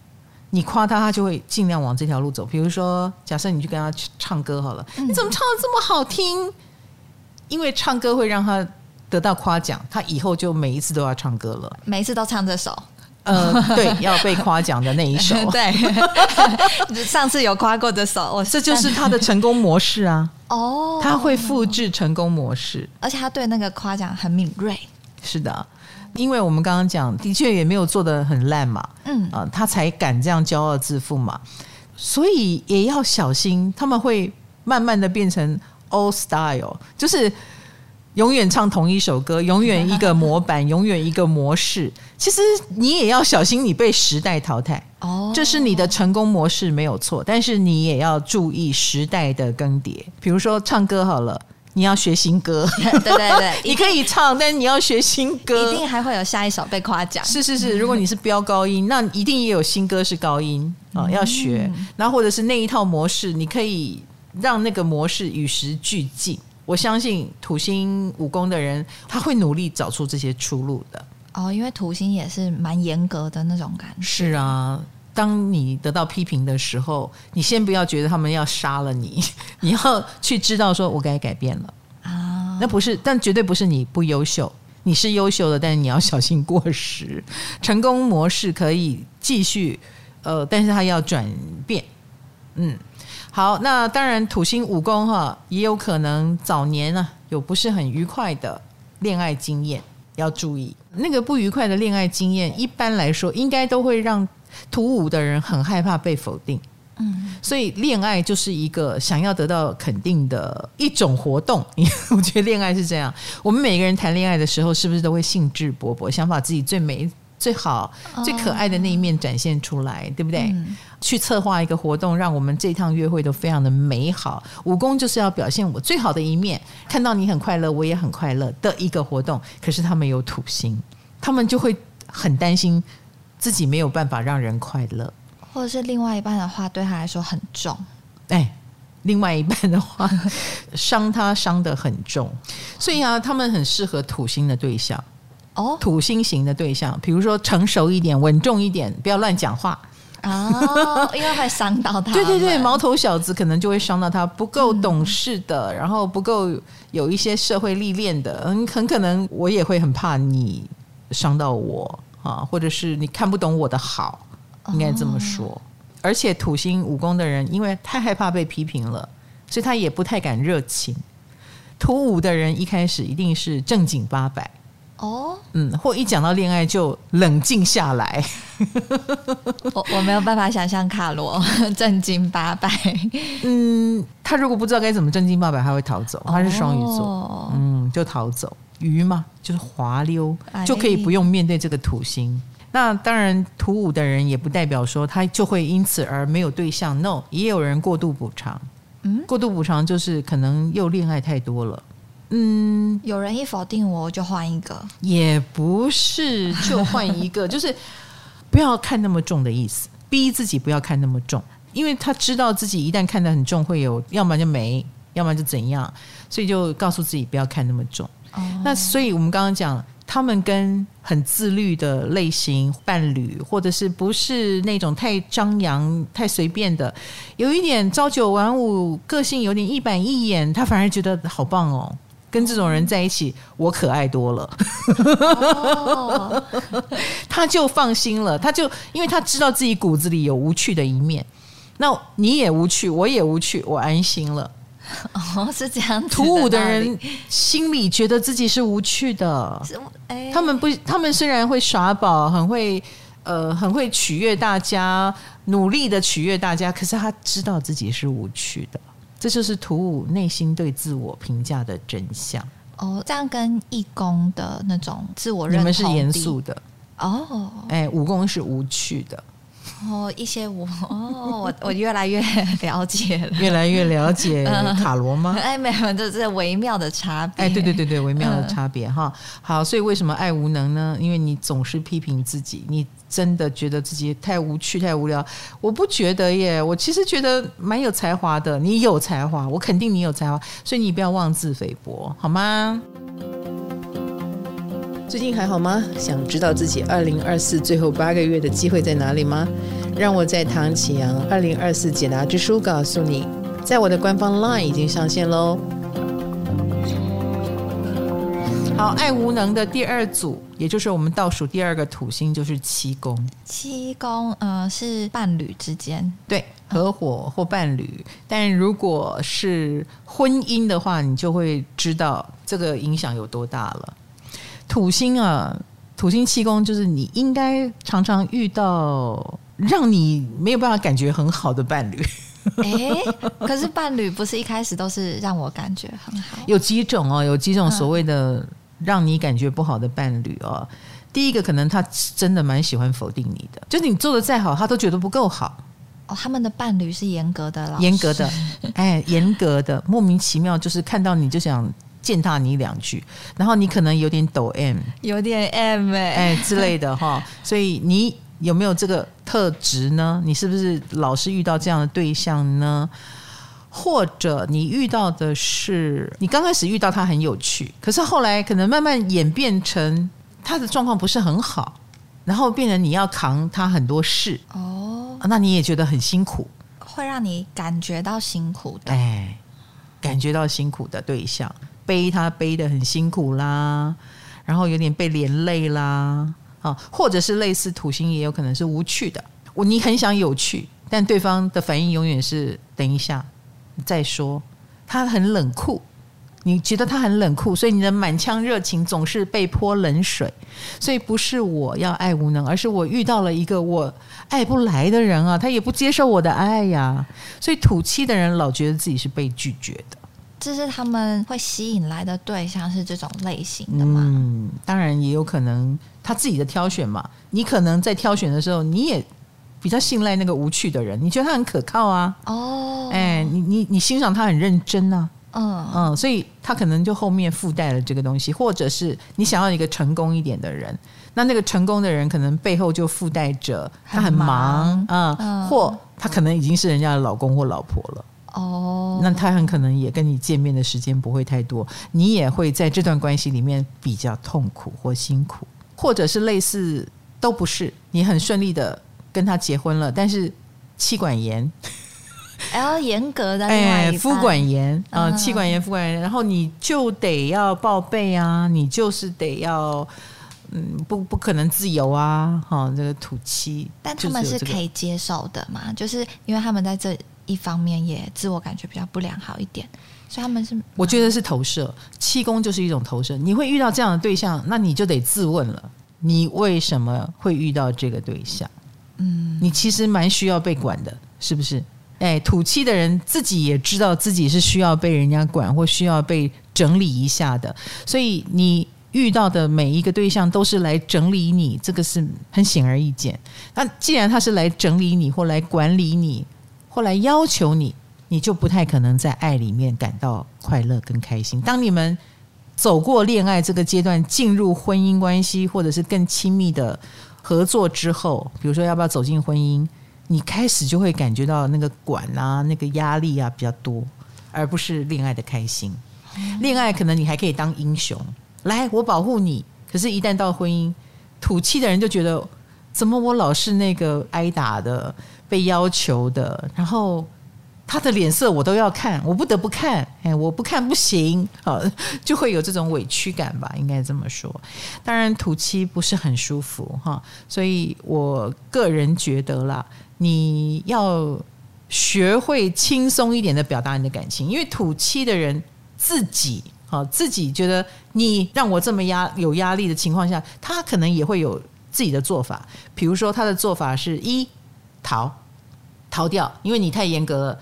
你夸他，他就会尽量往这条路走。比如说，假设你去跟他唱歌好了，嗯、你怎么唱的这么好听？因为唱歌会让他得到夸奖，他以后就每一次都要唱歌了。每一次都唱这首，呃，对，要被夸奖的那一首。对，上次有夸过这首，我这就是他的成功模式啊。哦，他会复制成功模式，而且他对那个夸奖很敏锐。是的。因为我们刚刚讲，的确也没有做的很烂嘛，嗯啊，他才敢这样骄傲自负嘛，所以也要小心，他们会慢慢的变成 old style，就是永远唱同一首歌，永远一个模板，永远一个模式。其实你也要小心，你被时代淘汰哦，这是你的成功模式没有错，但是你也要注意时代的更迭。比如说唱歌好了。你要学新歌，对对对，你可以唱，但是你要学新歌，一定还会有下一首被夸奖。是是是，如果你是飙高音，那一定也有新歌是高音啊，要学。然后或者是那一套模式，你可以让那个模式与时俱进。我相信土星武功的人，他会努力找出这些出路的。哦，因为土星也是蛮严格的那种感觉。是啊。当你得到批评的时候，你先不要觉得他们要杀了你，你要去知道说，我该改变了啊。那不是，但绝对不是你不优秀，你是优秀的，但是你要小心过时。成功模式可以继续，呃，但是它要转变。嗯，好，那当然土星五宫哈，也有可能早年啊有不是很愉快的恋爱经验，要注意那个不愉快的恋爱经验，一般来说应该都会让土五的人很害怕被否定。嗯，所以恋爱就是一个想要得到肯定的一种活动。我觉得恋爱是这样，我们每个人谈恋爱的时候，是不是都会兴致勃勃，想把自己最美、最好、最可爱的那一面展现出来，哦、对不对？嗯、去策划一个活动，让我们这趟约会都非常的美好。武功就是要表现我最好的一面，看到你很快乐，我也很快乐的一个活动。可是他们有土星，他们就会很担心自己没有办法让人快乐。或者是另外一半的话，对他来说很重。哎，另外一半的话，伤他伤得很重。所以啊，他们很适合土星的对象哦，土星型的对象，比如说成熟一点、稳重一点，不要乱讲话哦，因为会伤到他。对对对，毛头小子可能就会伤到他，不够懂事的，嗯、然后不够有一些社会历练的，嗯，很可能我也会很怕你伤到我啊，或者是你看不懂我的好。应该这么说，而且土星武功的人，因为太害怕被批评了，所以他也不太敢热情。土五的人一开始一定是正经八百哦，嗯，或一讲到恋爱就冷静下来。我我没有办法想象卡罗 正经八百，嗯，他如果不知道该怎么正经八百，他会逃走。他是双鱼座，嗯，就逃走。鱼嘛，就是滑溜，就可以不用面对这个土星。那当然，土五的人也不代表说他就会因此而没有对象。No，也有人过度补偿。嗯，过度补偿就是可能又恋爱太多了。嗯，有人一否定我，我就换一个。也不是就换一个，就是不要看那么重的意思，逼自己不要看那么重，因为他知道自己一旦看得很重，会有要么就没，要么就怎样，所以就告诉自己不要看那么重。哦，那所以我们刚刚讲。他们跟很自律的类型伴侣，或者是不是那种太张扬、太随便的，有一点朝九晚五，个性有点一板一眼，他反而觉得好棒哦。跟这种人在一起，我可爱多了，哦、他就放心了。他就因为他知道自己骨子里有无趣的一面，那你也无趣，我也无趣，我安心了。哦，是这样子。土五的人心里觉得自己是无趣的，哎、他们不，他们虽然会耍宝，很会，呃，很会取悦大家，努力的取悦大家，可是他知道自己是无趣的，这就是土五内心对自我评价的真相。哦，这样跟义工的那种自我认同，你们是严肃的哦，哎，武功是无趣的。哦，一些我 哦，我我越来越了解了，越来越了解 卡罗吗？哎，没有，这是微妙的差别。哎，对对对对，微妙的差别哈。好，所以为什么爱无能呢？因为你总是批评自己，你真的觉得自己太无趣、太无聊。我不觉得耶，我其实觉得蛮有才华的。你有才华，我肯定你有才华，所以你不要妄自菲薄，好吗？最近还好吗？想知道自己二零二四最后八个月的机会在哪里吗？让我在唐启阳二零二四解答之书告诉你，在我的官方 LINE 已经上线喽。好，爱无能的第二组，也就是我们倒数第二个土星，就是七宫。七宫，呃，是伴侣之间，对，合伙或伴侣。但如果是婚姻的话，你就会知道这个影响有多大了。土星啊，土星气功就是你应该常常遇到让你没有办法感觉很好的伴侣。哎，可是伴侣不是一开始都是让我感觉很好？有几种哦，有几种所谓的让你感觉不好的伴侣哦。第一个可能他真的蛮喜欢否定你的，就是你做的再好，他都觉得不够好。哦，他们的伴侣是严格的，严格的，哎，严格的，莫名其妙，就是看到你就想。践踏你两句，然后你可能有点抖 M，有点 M 哎、欸、哎之类的哈，所以你有没有这个特质呢？你是不是老是遇到这样的对象呢？或者你遇到的是你刚开始遇到他很有趣，可是后来可能慢慢演变成他的状况不是很好，然后变成你要扛他很多事。哦，那你也觉得很辛苦，会让你感觉到辛苦的，哎，感觉到辛苦的对象。背他背得很辛苦啦，然后有点被连累啦，啊，或者是类似土星，也有可能是无趣的。我你很想有趣，但对方的反应永远是等一下再说。他很冷酷，你觉得他很冷酷，所以你的满腔热情总是被泼冷水。所以不是我要爱无能，而是我遇到了一个我爱不来的人啊，他也不接受我的爱呀。所以土气的人老觉得自己是被拒绝的。这是他们会吸引来的对象是这种类型的吗？嗯，当然也有可能他自己的挑选嘛。你可能在挑选的时候，你也比较信赖那个无趣的人，你觉得他很可靠啊。哦，哎，你你你欣赏他很认真啊。嗯嗯，所以他可能就后面附带了这个东西，或者是你想要一个成功一点的人，那那个成功的人可能背后就附带着他很忙啊，嗯，或他可能已经是人家的老公或老婆了。哦，那他很可能也跟你见面的时间不会太多，你也会在这段关系里面比较痛苦或辛苦，或者是类似都不是，你很顺利的跟他结婚了，但是妻管严，还要严格的哎，夫管严啊，妻管严，夫管严，然后你就得要报备啊，你就是得要嗯，不不可能自由啊，哈、哦，这个土妻，但他们是可以接受的嘛，就是因为他们在这。一方面也自我感觉比较不良好一点，所以他们是我觉得是投射，气功就是一种投射。你会遇到这样的对象，那你就得自问了：你为什么会遇到这个对象？嗯，你其实蛮需要被管的，是不是？哎，土气的人自己也知道自己是需要被人家管或需要被整理一下的，所以你遇到的每一个对象都是来整理你，这个是很显而易见。那既然他是来整理你或来管理你，后来要求你，你就不太可能在爱里面感到快乐跟开心。当你们走过恋爱这个阶段，进入婚姻关系或者是更亲密的合作之后，比如说要不要走进婚姻，你开始就会感觉到那个管啊、那个压力啊比较多，而不是恋爱的开心。恋爱可能你还可以当英雄，来我保护你。可是，一旦到婚姻，吐气的人就觉得，怎么我老是那个挨打的？被要求的，然后他的脸色我都要看，我不得不看，哎，我不看不行，好，就会有这种委屈感吧，应该这么说。当然，土七不是很舒服哈，所以我个人觉得啦，你要学会轻松一点的表达你的感情，因为土七的人自己啊，自己觉得你让我这么压有压力的情况下，他可能也会有自己的做法，比如说他的做法是一逃。逃掉，因为你太严格了，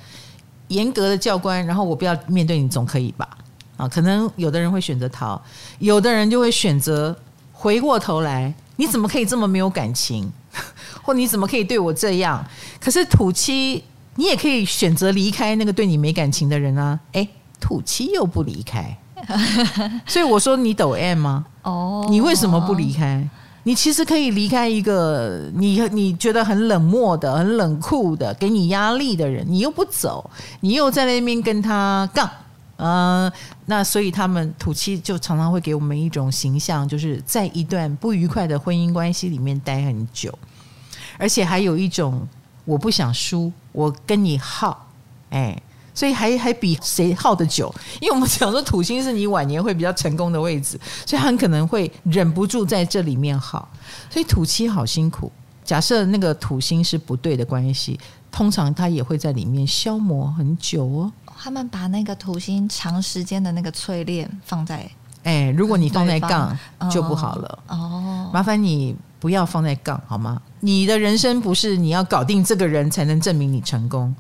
严格的教官，然后我不要面对你，总可以吧？啊，可能有的人会选择逃，有的人就会选择回过头来，你怎么可以这么没有感情？或你怎么可以对我这样？可是土七，你也可以选择离开那个对你没感情的人啊！诶，土七又不离开，所以我说你抖 M 吗？哦，你为什么不离开？你其实可以离开一个你你觉得很冷漠的、很冷酷的、给你压力的人，你又不走，你又在那边跟他杠，呃，那所以他们土七就常常会给我们一种形象，就是在一段不愉快的婚姻关系里面待很久，而且还有一种我不想输，我跟你耗，哎。所以还还比谁耗得久，因为我们讲说土星是你晚年会比较成功的位置，所以很可能会忍不住在这里面耗。所以土七好辛苦。假设那个土星是不对的关系，通常他也会在里面消磨很久哦。他们把那个土星长时间的那个淬炼放在，哎，如果你放在杠就不好了哦。麻烦你不要放在杠好吗？你的人生不是你要搞定这个人才能证明你成功。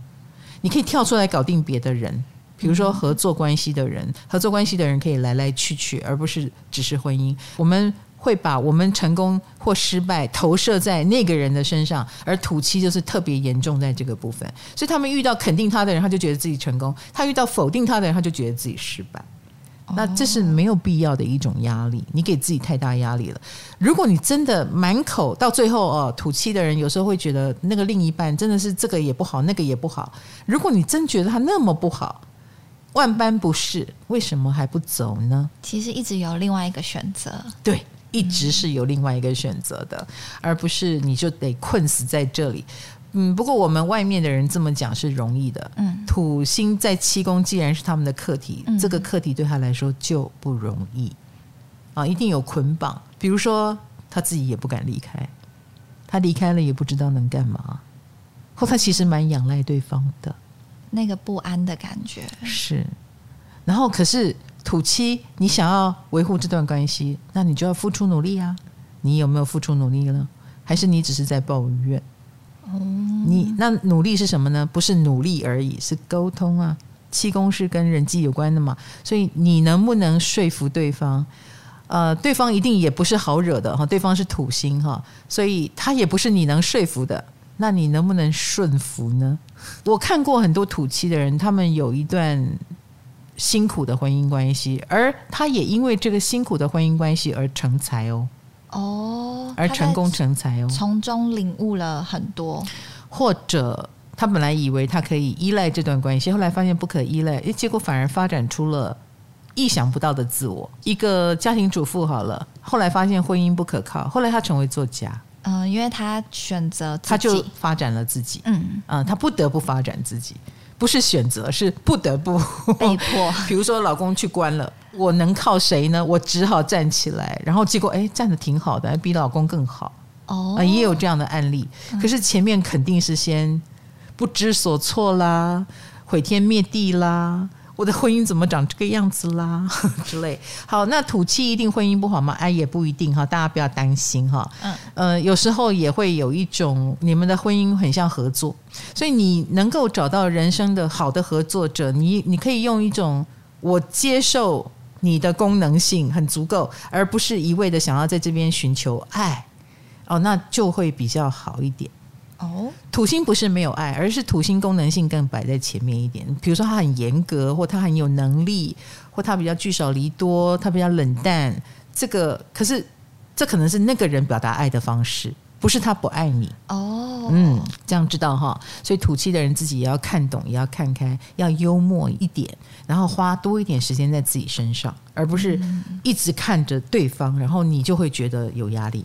你可以跳出来搞定别的人，比如说合作关系的人，合作关系的人可以来来去去，而不是只是婚姻。我们会把我们成功或失败投射在那个人的身上，而土气就是特别严重在这个部分。所以他们遇到肯定他的人，他就觉得自己成功；他遇到否定他的人，他就觉得自己失败。那这是没有必要的一种压力，你给自己太大压力了。如果你真的满口到最后哦，吐气的人有时候会觉得那个另一半真的是这个也不好，那个也不好。如果你真觉得他那么不好，万般不是，为什么还不走呢？其实一直有另外一个选择，对，一直是有另外一个选择的，而不是你就得困死在这里。嗯，不过我们外面的人这么讲是容易的。嗯，土星在七宫，既然是他们的课题，嗯、这个课题对他来说就不容易。啊，一定有捆绑。比如说他自己也不敢离开，他离开了也不知道能干嘛，或他其实蛮仰赖对方的，那个不安的感觉是。然后可是土七，你想要维护这段关系，那你就要付出努力啊。你有没有付出努力呢？还是你只是在抱怨？嗯，你那努力是什么呢？不是努力而已，是沟通啊。气功是跟人际有关的嘛，所以你能不能说服对方？呃，对方一定也不是好惹的哈，对方是土星哈，所以他也不是你能说服的。那你能不能顺服呢？我看过很多土气的人，他们有一段辛苦的婚姻关系，而他也因为这个辛苦的婚姻关系而成才哦。哦，而成功成才哦，从中领悟了很多，或者。他本来以为他可以依赖这段关系，后来发现不可依赖，诶，结果反而发展出了意想不到的自我。一个家庭主妇好了，后来发现婚姻不可靠，后来他成为作家。嗯，因为他选择，他就发展了自己。嗯嗯，他不得不发展自己，不是选择，是不得不被迫。比如说，老公去关了，我能靠谁呢？我只好站起来，然后结果哎，站的挺好的，比老公更好。哦，也有这样的案例。可是前面肯定是先。不知所措啦，毁天灭地啦，我的婚姻怎么长这个样子啦 之类。好，那土气一定婚姻不好吗？哎，也不一定哈，大家不要担心哈。嗯，呃，有时候也会有一种你们的婚姻很像合作，所以你能够找到人生的好的合作者，你你可以用一种我接受你的功能性很足够，而不是一味的想要在这边寻求爱哦，那就会比较好一点。哦，土星不是没有爱，而是土星功能性更摆在前面一点。比如说，他很严格，或他很有能力，或他比较聚少离多，他比较冷淡。这个可是，这可能是那个人表达爱的方式，不是他不爱你。哦，嗯，这样知道哈。所以土气的人自己也要看懂，也要看开，要幽默一点，然后花多一点时间在自己身上，而不是一直看着对方，然后你就会觉得有压力。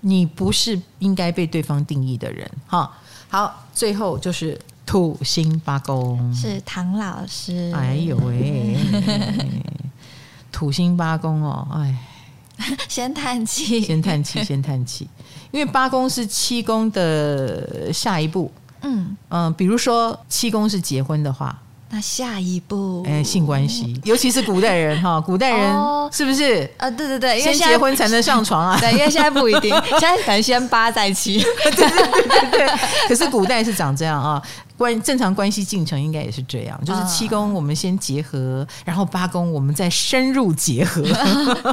你不是应该被对方定义的人，哈。好，最后就是土星八宫，是唐老师。哎呦喂，土星八宫哦，哎，先叹气，先叹气，先叹气，因为八宫是七宫的下一步。嗯嗯，比如说七宫是结婚的话。那下一步，哎，性关系，尤其是古代人哈，古代人是不是？啊、哦，对对对，先结婚才能 上床啊。对，因为现在不一定，现在可能先八再七。对对对对。可是古代是长这样啊，关正常关系进程应该也是这样，就是七宫我们先结合，然后八宫我们再深入结合。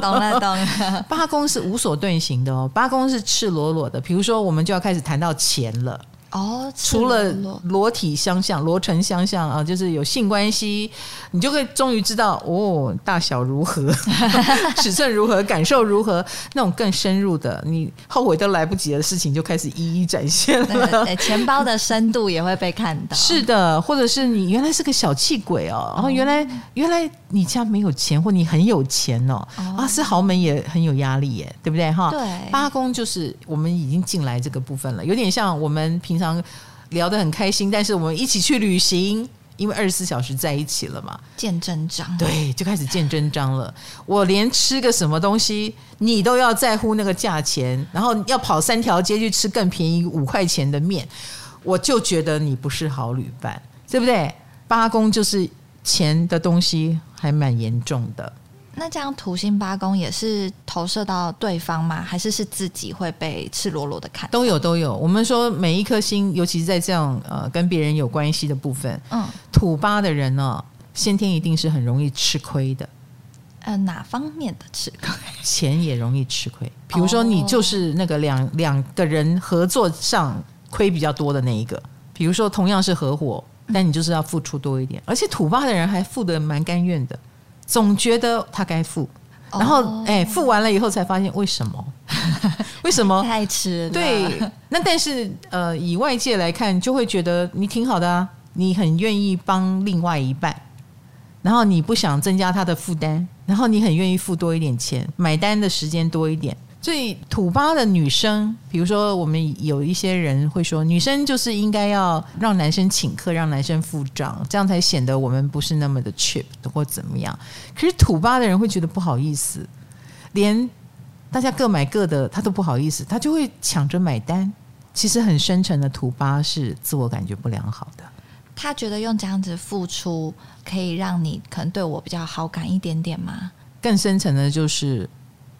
懂了懂了。八宫是无所遁形的哦，八宫是赤裸裸的。比如说，我们就要开始谈到钱了。哦，除了裸体相向、罗成相向啊，就是有性关系，你就会终于知道哦，大小如何，尺寸如何，感受如何，那种更深入的，你后悔都来不及的事情就开始一一展现了。钱包的深度也会被看到，是的，或者是你原来是个小气鬼哦，然后原来原来你家没有钱，或你很有钱哦，啊，是豪门也很有压力耶，对不对哈？对，八宫就是我们已经进来这个部分了，有点像我们平常。聊得很开心，但是我们一起去旅行，因为二十四小时在一起了嘛，见真章。对，就开始见真章了。我连吃个什么东西，你都要在乎那个价钱，然后要跑三条街去吃更便宜五块钱的面，我就觉得你不是好旅伴，对不对？八公就是钱的东西还蛮严重的。那这样土星八宫也是投射到对方吗？还是是自己会被赤裸裸的看？都有都有。我们说每一颗星，尤其是在这样呃跟别人有关系的部分，嗯，土八的人呢、哦，先天一定是很容易吃亏的。呃，哪方面的吃亏？钱也容易吃亏。比如说你就是那个两两个人合作上亏比较多的那一个。比如说同样是合伙，但你就是要付出多一点，而且土八的人还付得蛮甘愿的。总觉得他该付，然后哎，付完了以后才发现为什么？为什么？太迟了。对，那但是呃，以外界来看，就会觉得你挺好的啊，你很愿意帮另外一半，然后你不想增加他的负担，然后你很愿意付多一点钱，买单的时间多一点。所以土巴的女生，比如说我们有一些人会说，女生就是应该要让男生请客，让男生付账，这样才显得我们不是那么的 cheap 或怎么样。可是土巴的人会觉得不好意思，连大家各买各的，他都不好意思，他就会抢着买单。其实很深沉的土巴是自我感觉不良好的，他觉得用这样子付出可以让你可能对我比较好感一点点吗？更深层的就是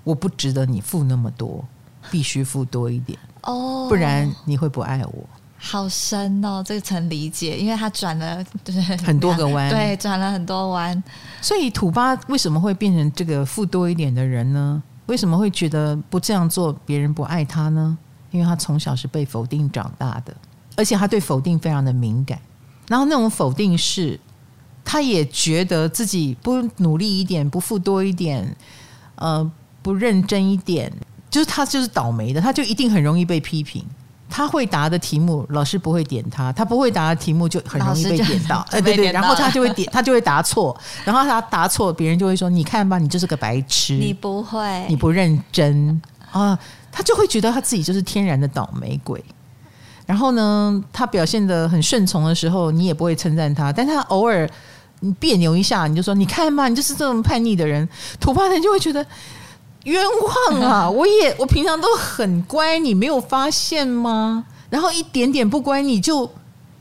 我不值得你付那么多，必须付多一点哦，不然你会不爱我。好深哦，这个层理解，因为他转了对很多个弯，对，转了很多弯，所以土巴为什么会变成这个付多一点的人呢？为什么会觉得不这样做别人不爱他呢？因为他从小是被否定长大的，而且他对否定非常的敏感。然后那种否定是，他也觉得自己不努力一点，不付多一点，呃，不认真一点，就是他就是倒霉的，他就一定很容易被批评。他会答的题目，老师不会点他；他不会答的题目，就很容易被点到。哎，对对，然后他就会点，他就会答错。然后他答错，别人就会说：“你看吧，你就是个白痴，你不会，你不认真啊。”他就会觉得他自己就是天然的倒霉鬼，然后呢，他表现的很顺从的时候，你也不会称赞他，但他偶尔你别扭一下，你就说你看吧，你就是这种叛逆的人，土八人就会觉得冤枉啊！我也我平常都很乖，你没有发现吗？然后一点点不乖你就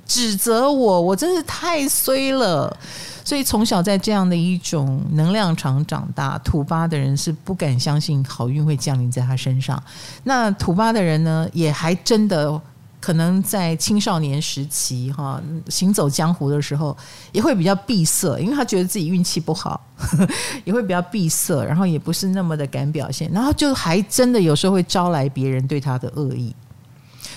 指责我，我真是太衰了。所以从小在这样的一种能量场长大，土巴的人是不敢相信好运会降临在他身上。那土巴的人呢，也还真的可能在青少年时期哈，行走江湖的时候也会比较闭塞，因为他觉得自己运气不好，也会比较闭塞，然后也不是那么的敢表现，然后就还真的有时候会招来别人对他的恶意。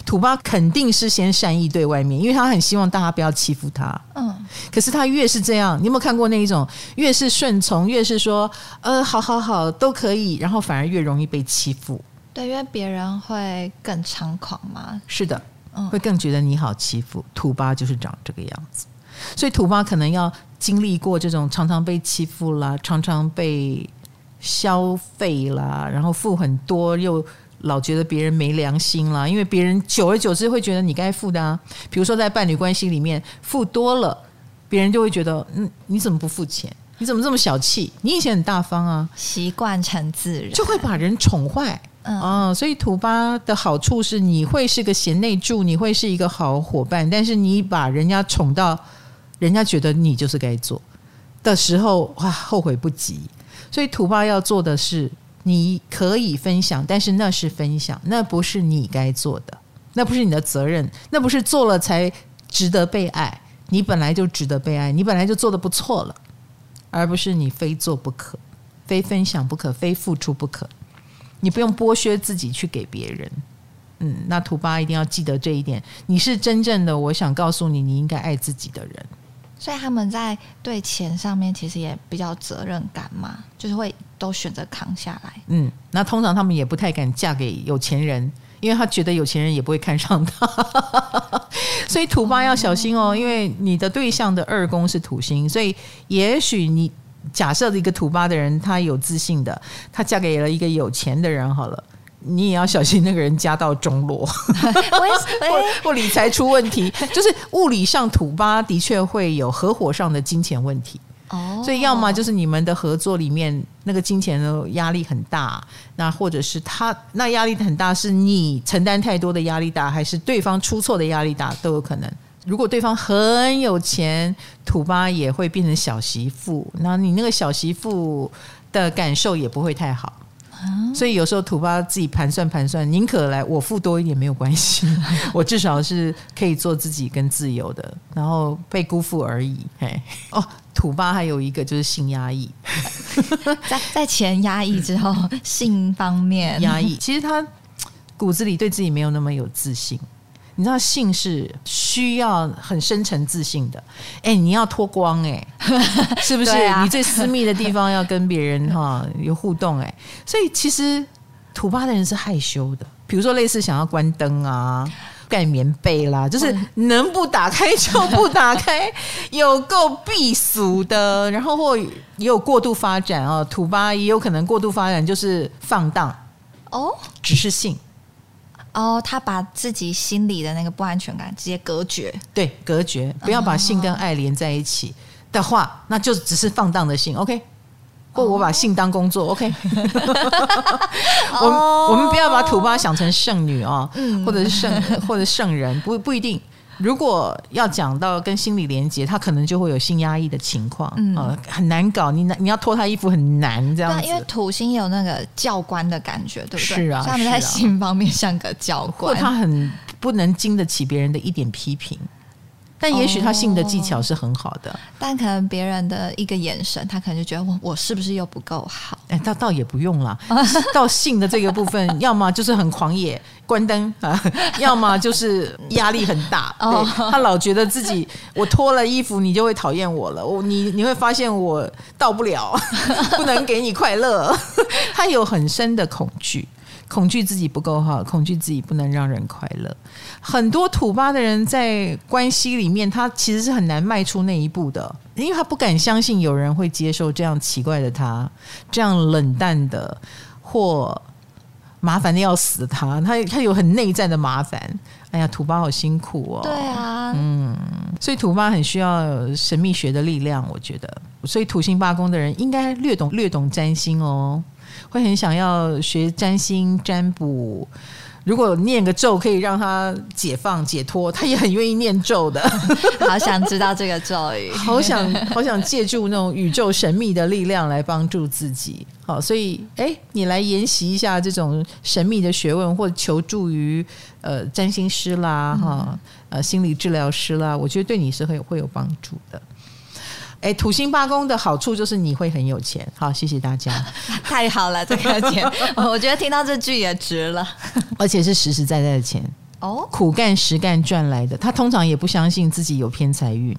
土巴肯定是先善意对外面，因为他很希望大家不要欺负他。嗯，可是他越是这样，你有没有看过那一种，越是顺从，越是说呃，好好好都可以，然后反而越容易被欺负。对，因为别人会更猖狂嘛。是的，会更觉得你好欺负。土八就是长这个样子，所以土八可能要经历过这种常常被欺负啦，常常被消费啦，然后付很多又。老觉得别人没良心啦，因为别人久而久之会觉得你该付的啊。比如说在伴侣关系里面付多了，别人就会觉得嗯，你怎么不付钱？你怎么这么小气？你以前很大方啊，习惯成自然，就会把人宠坏。哦，所以土巴的好处是你会是个贤内助，你会是一个好伙伴，但是你把人家宠到人家觉得你就是该做的时候，哇，后悔不及。所以土巴要做的是。你可以分享，但是那是分享，那不是你该做的，那不是你的责任，那不是做了才值得被爱。你本来就值得被爱，你本来就做得不错了，而不是你非做不可，非分享不可，非付出不可。你不用剥削自己去给别人。嗯，那土八一定要记得这一点。你是真正的，我想告诉你，你应该爱自己的人。所以他们在对钱上面其实也比较责任感嘛，就是会都选择扛下来。嗯，那通常他们也不太敢嫁给有钱人，因为他觉得有钱人也不会看上他。所以土八要小心哦，因为你的对象的二宫是土星，所以也许你假设的一个土巴的人，他有自信的，他嫁给了一个有钱的人，好了。你也要小心那个人家道中落，或或理财出问题，就是物理上土巴的确会有合伙上的金钱问题哦，所以要么就是你们的合作里面那个金钱的压力很大，那或者是他那压力很大，是你承担太多的压力大，还是对方出错的压力大都有可能。如果对方很有钱，土巴也会变成小媳妇，那你那个小媳妇的感受也不会太好。所以有时候土巴自己盘算盘算，宁可来我付多一点没有关系，我至少是可以做自己跟自由的，然后被辜负而已。嘿，哦，土巴还有一个就是性压抑，在在钱压抑之后，性方面压抑，其实他骨子里对自己没有那么有自信。你知道性是需要很深层自信的，哎，你要脱光哎，是不是？啊、你最私密的地方要跟别人哈有互动哎，所以其实土巴的人是害羞的，比如说类似想要关灯啊、盖棉被啦，就是能不打开就不打开，有够避俗的，然后或也有过度发展啊，土巴也有可能过度发展就是放荡哦，只是性。哦，他把自己心里的那个不安全感直接隔绝，对，隔绝，不要把性跟爱连在一起的话，那就只是放荡的性。OK，或我把性当工作，OK。我我们不要把土巴想成圣女哦，或者是圣或者圣人，不不一定。如果要讲到跟心理连接，他可能就会有性压抑的情况，嗯、呃，很难搞。你你要脱他衣服很难，这样子。因为土星有那个教官的感觉，对不对？是啊，他们在性方面像个教官，或他很不能经得起别人的一点批评。但也许他性的技巧是很好的，哦、但可能别人的一个眼神，他可能就觉得我我是不是又不够好？哎，倒倒也不用了。到性的这个部分，要么就是很狂野，关灯啊；要么就是压力很大。哦、他老觉得自己我脱了衣服，你就会讨厌我了。我你你会发现我到不了，不能给你快乐。他有很深的恐惧。恐惧自己不够好，恐惧自己不能让人快乐。很多土巴的人在关系里面，他其实是很难迈出那一步的，因为他不敢相信有人会接受这样奇怪的他，这样冷淡的或麻烦的要死的他。他他有很内在的麻烦。哎呀，土巴好辛苦哦。对啊，嗯，所以土巴很需要神秘学的力量，我觉得。所以土星八宫的人应该略懂略懂占星哦。会很想要学占星占卜，如果念个咒可以让他解放解脱，他也很愿意念咒的。好想知道这个咒语，好想好想借助那种宇宙神秘的力量来帮助自己。好，所以哎，你来研习一下这种神秘的学问，或者求助于呃占星师啦，哈呃心理治疗师啦，我觉得对你是会会有帮助的。哎，土星八宫的好处就是你会很有钱。好，谢谢大家，太好了，这个钱，我觉得听到这句也值了，而且是实实在在的钱哦，苦干实干赚来的。他通常也不相信自己有偏财运，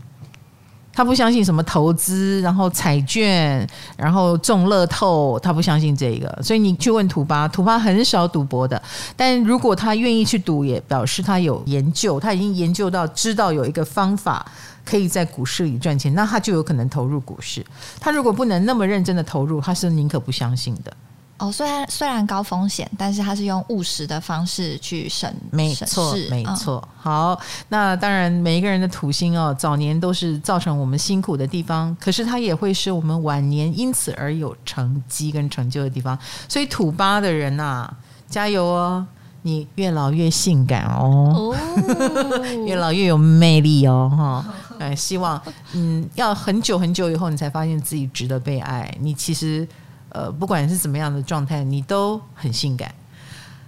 他不相信什么投资，然后彩券，然后中乐透，他不相信这个。所以你去问土巴，土巴很少赌博的，但如果他愿意去赌，也表示他有研究，他已经研究到知道有一个方法。可以在股市里赚钱，那他就有可能投入股市。他如果不能那么认真的投入，他是宁可不相信的。哦，虽然虽然高风险，但是它是用务实的方式去审，没错，没错。好，那当然每一个人的土星哦，早年都是造成我们辛苦的地方，可是它也会是我们晚年因此而有成绩跟成就的地方。所以土八的人呐、啊，加油哦！你越老越性感哦，哦 越老越有魅力哦，哈！哎，希望嗯，要很久很久以后，你才发现自己值得被爱。你其实呃，不管是怎么样的状态，你都很性感。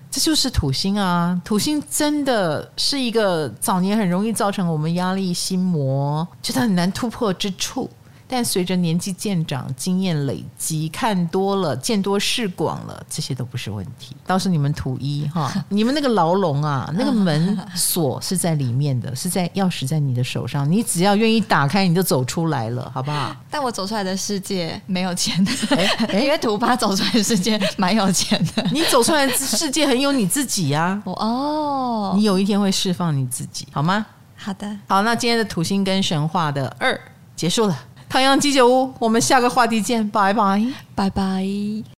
这就是土星啊，土星真的是一个早年很容易造成我们压力、心魔，觉得很难突破之处。但随着年纪渐长，经验累积，看多了，见多识广了，这些都不是问题。倒是你们土一哈，你们那个牢笼啊，那个门锁是在里面的，是在钥匙在你的手上，你只要愿意打开，你就走出来了，好不好？但我走出来的世界没有钱的，因为土八走出来的世界蛮有钱的。你走出来的世界很有你自己呀，哦，你有一天会释放你自己，好吗？好的，好，那今天的土星跟神话的二结束了。唐阳鸡酒屋，我们下个话题见，拜拜，拜拜。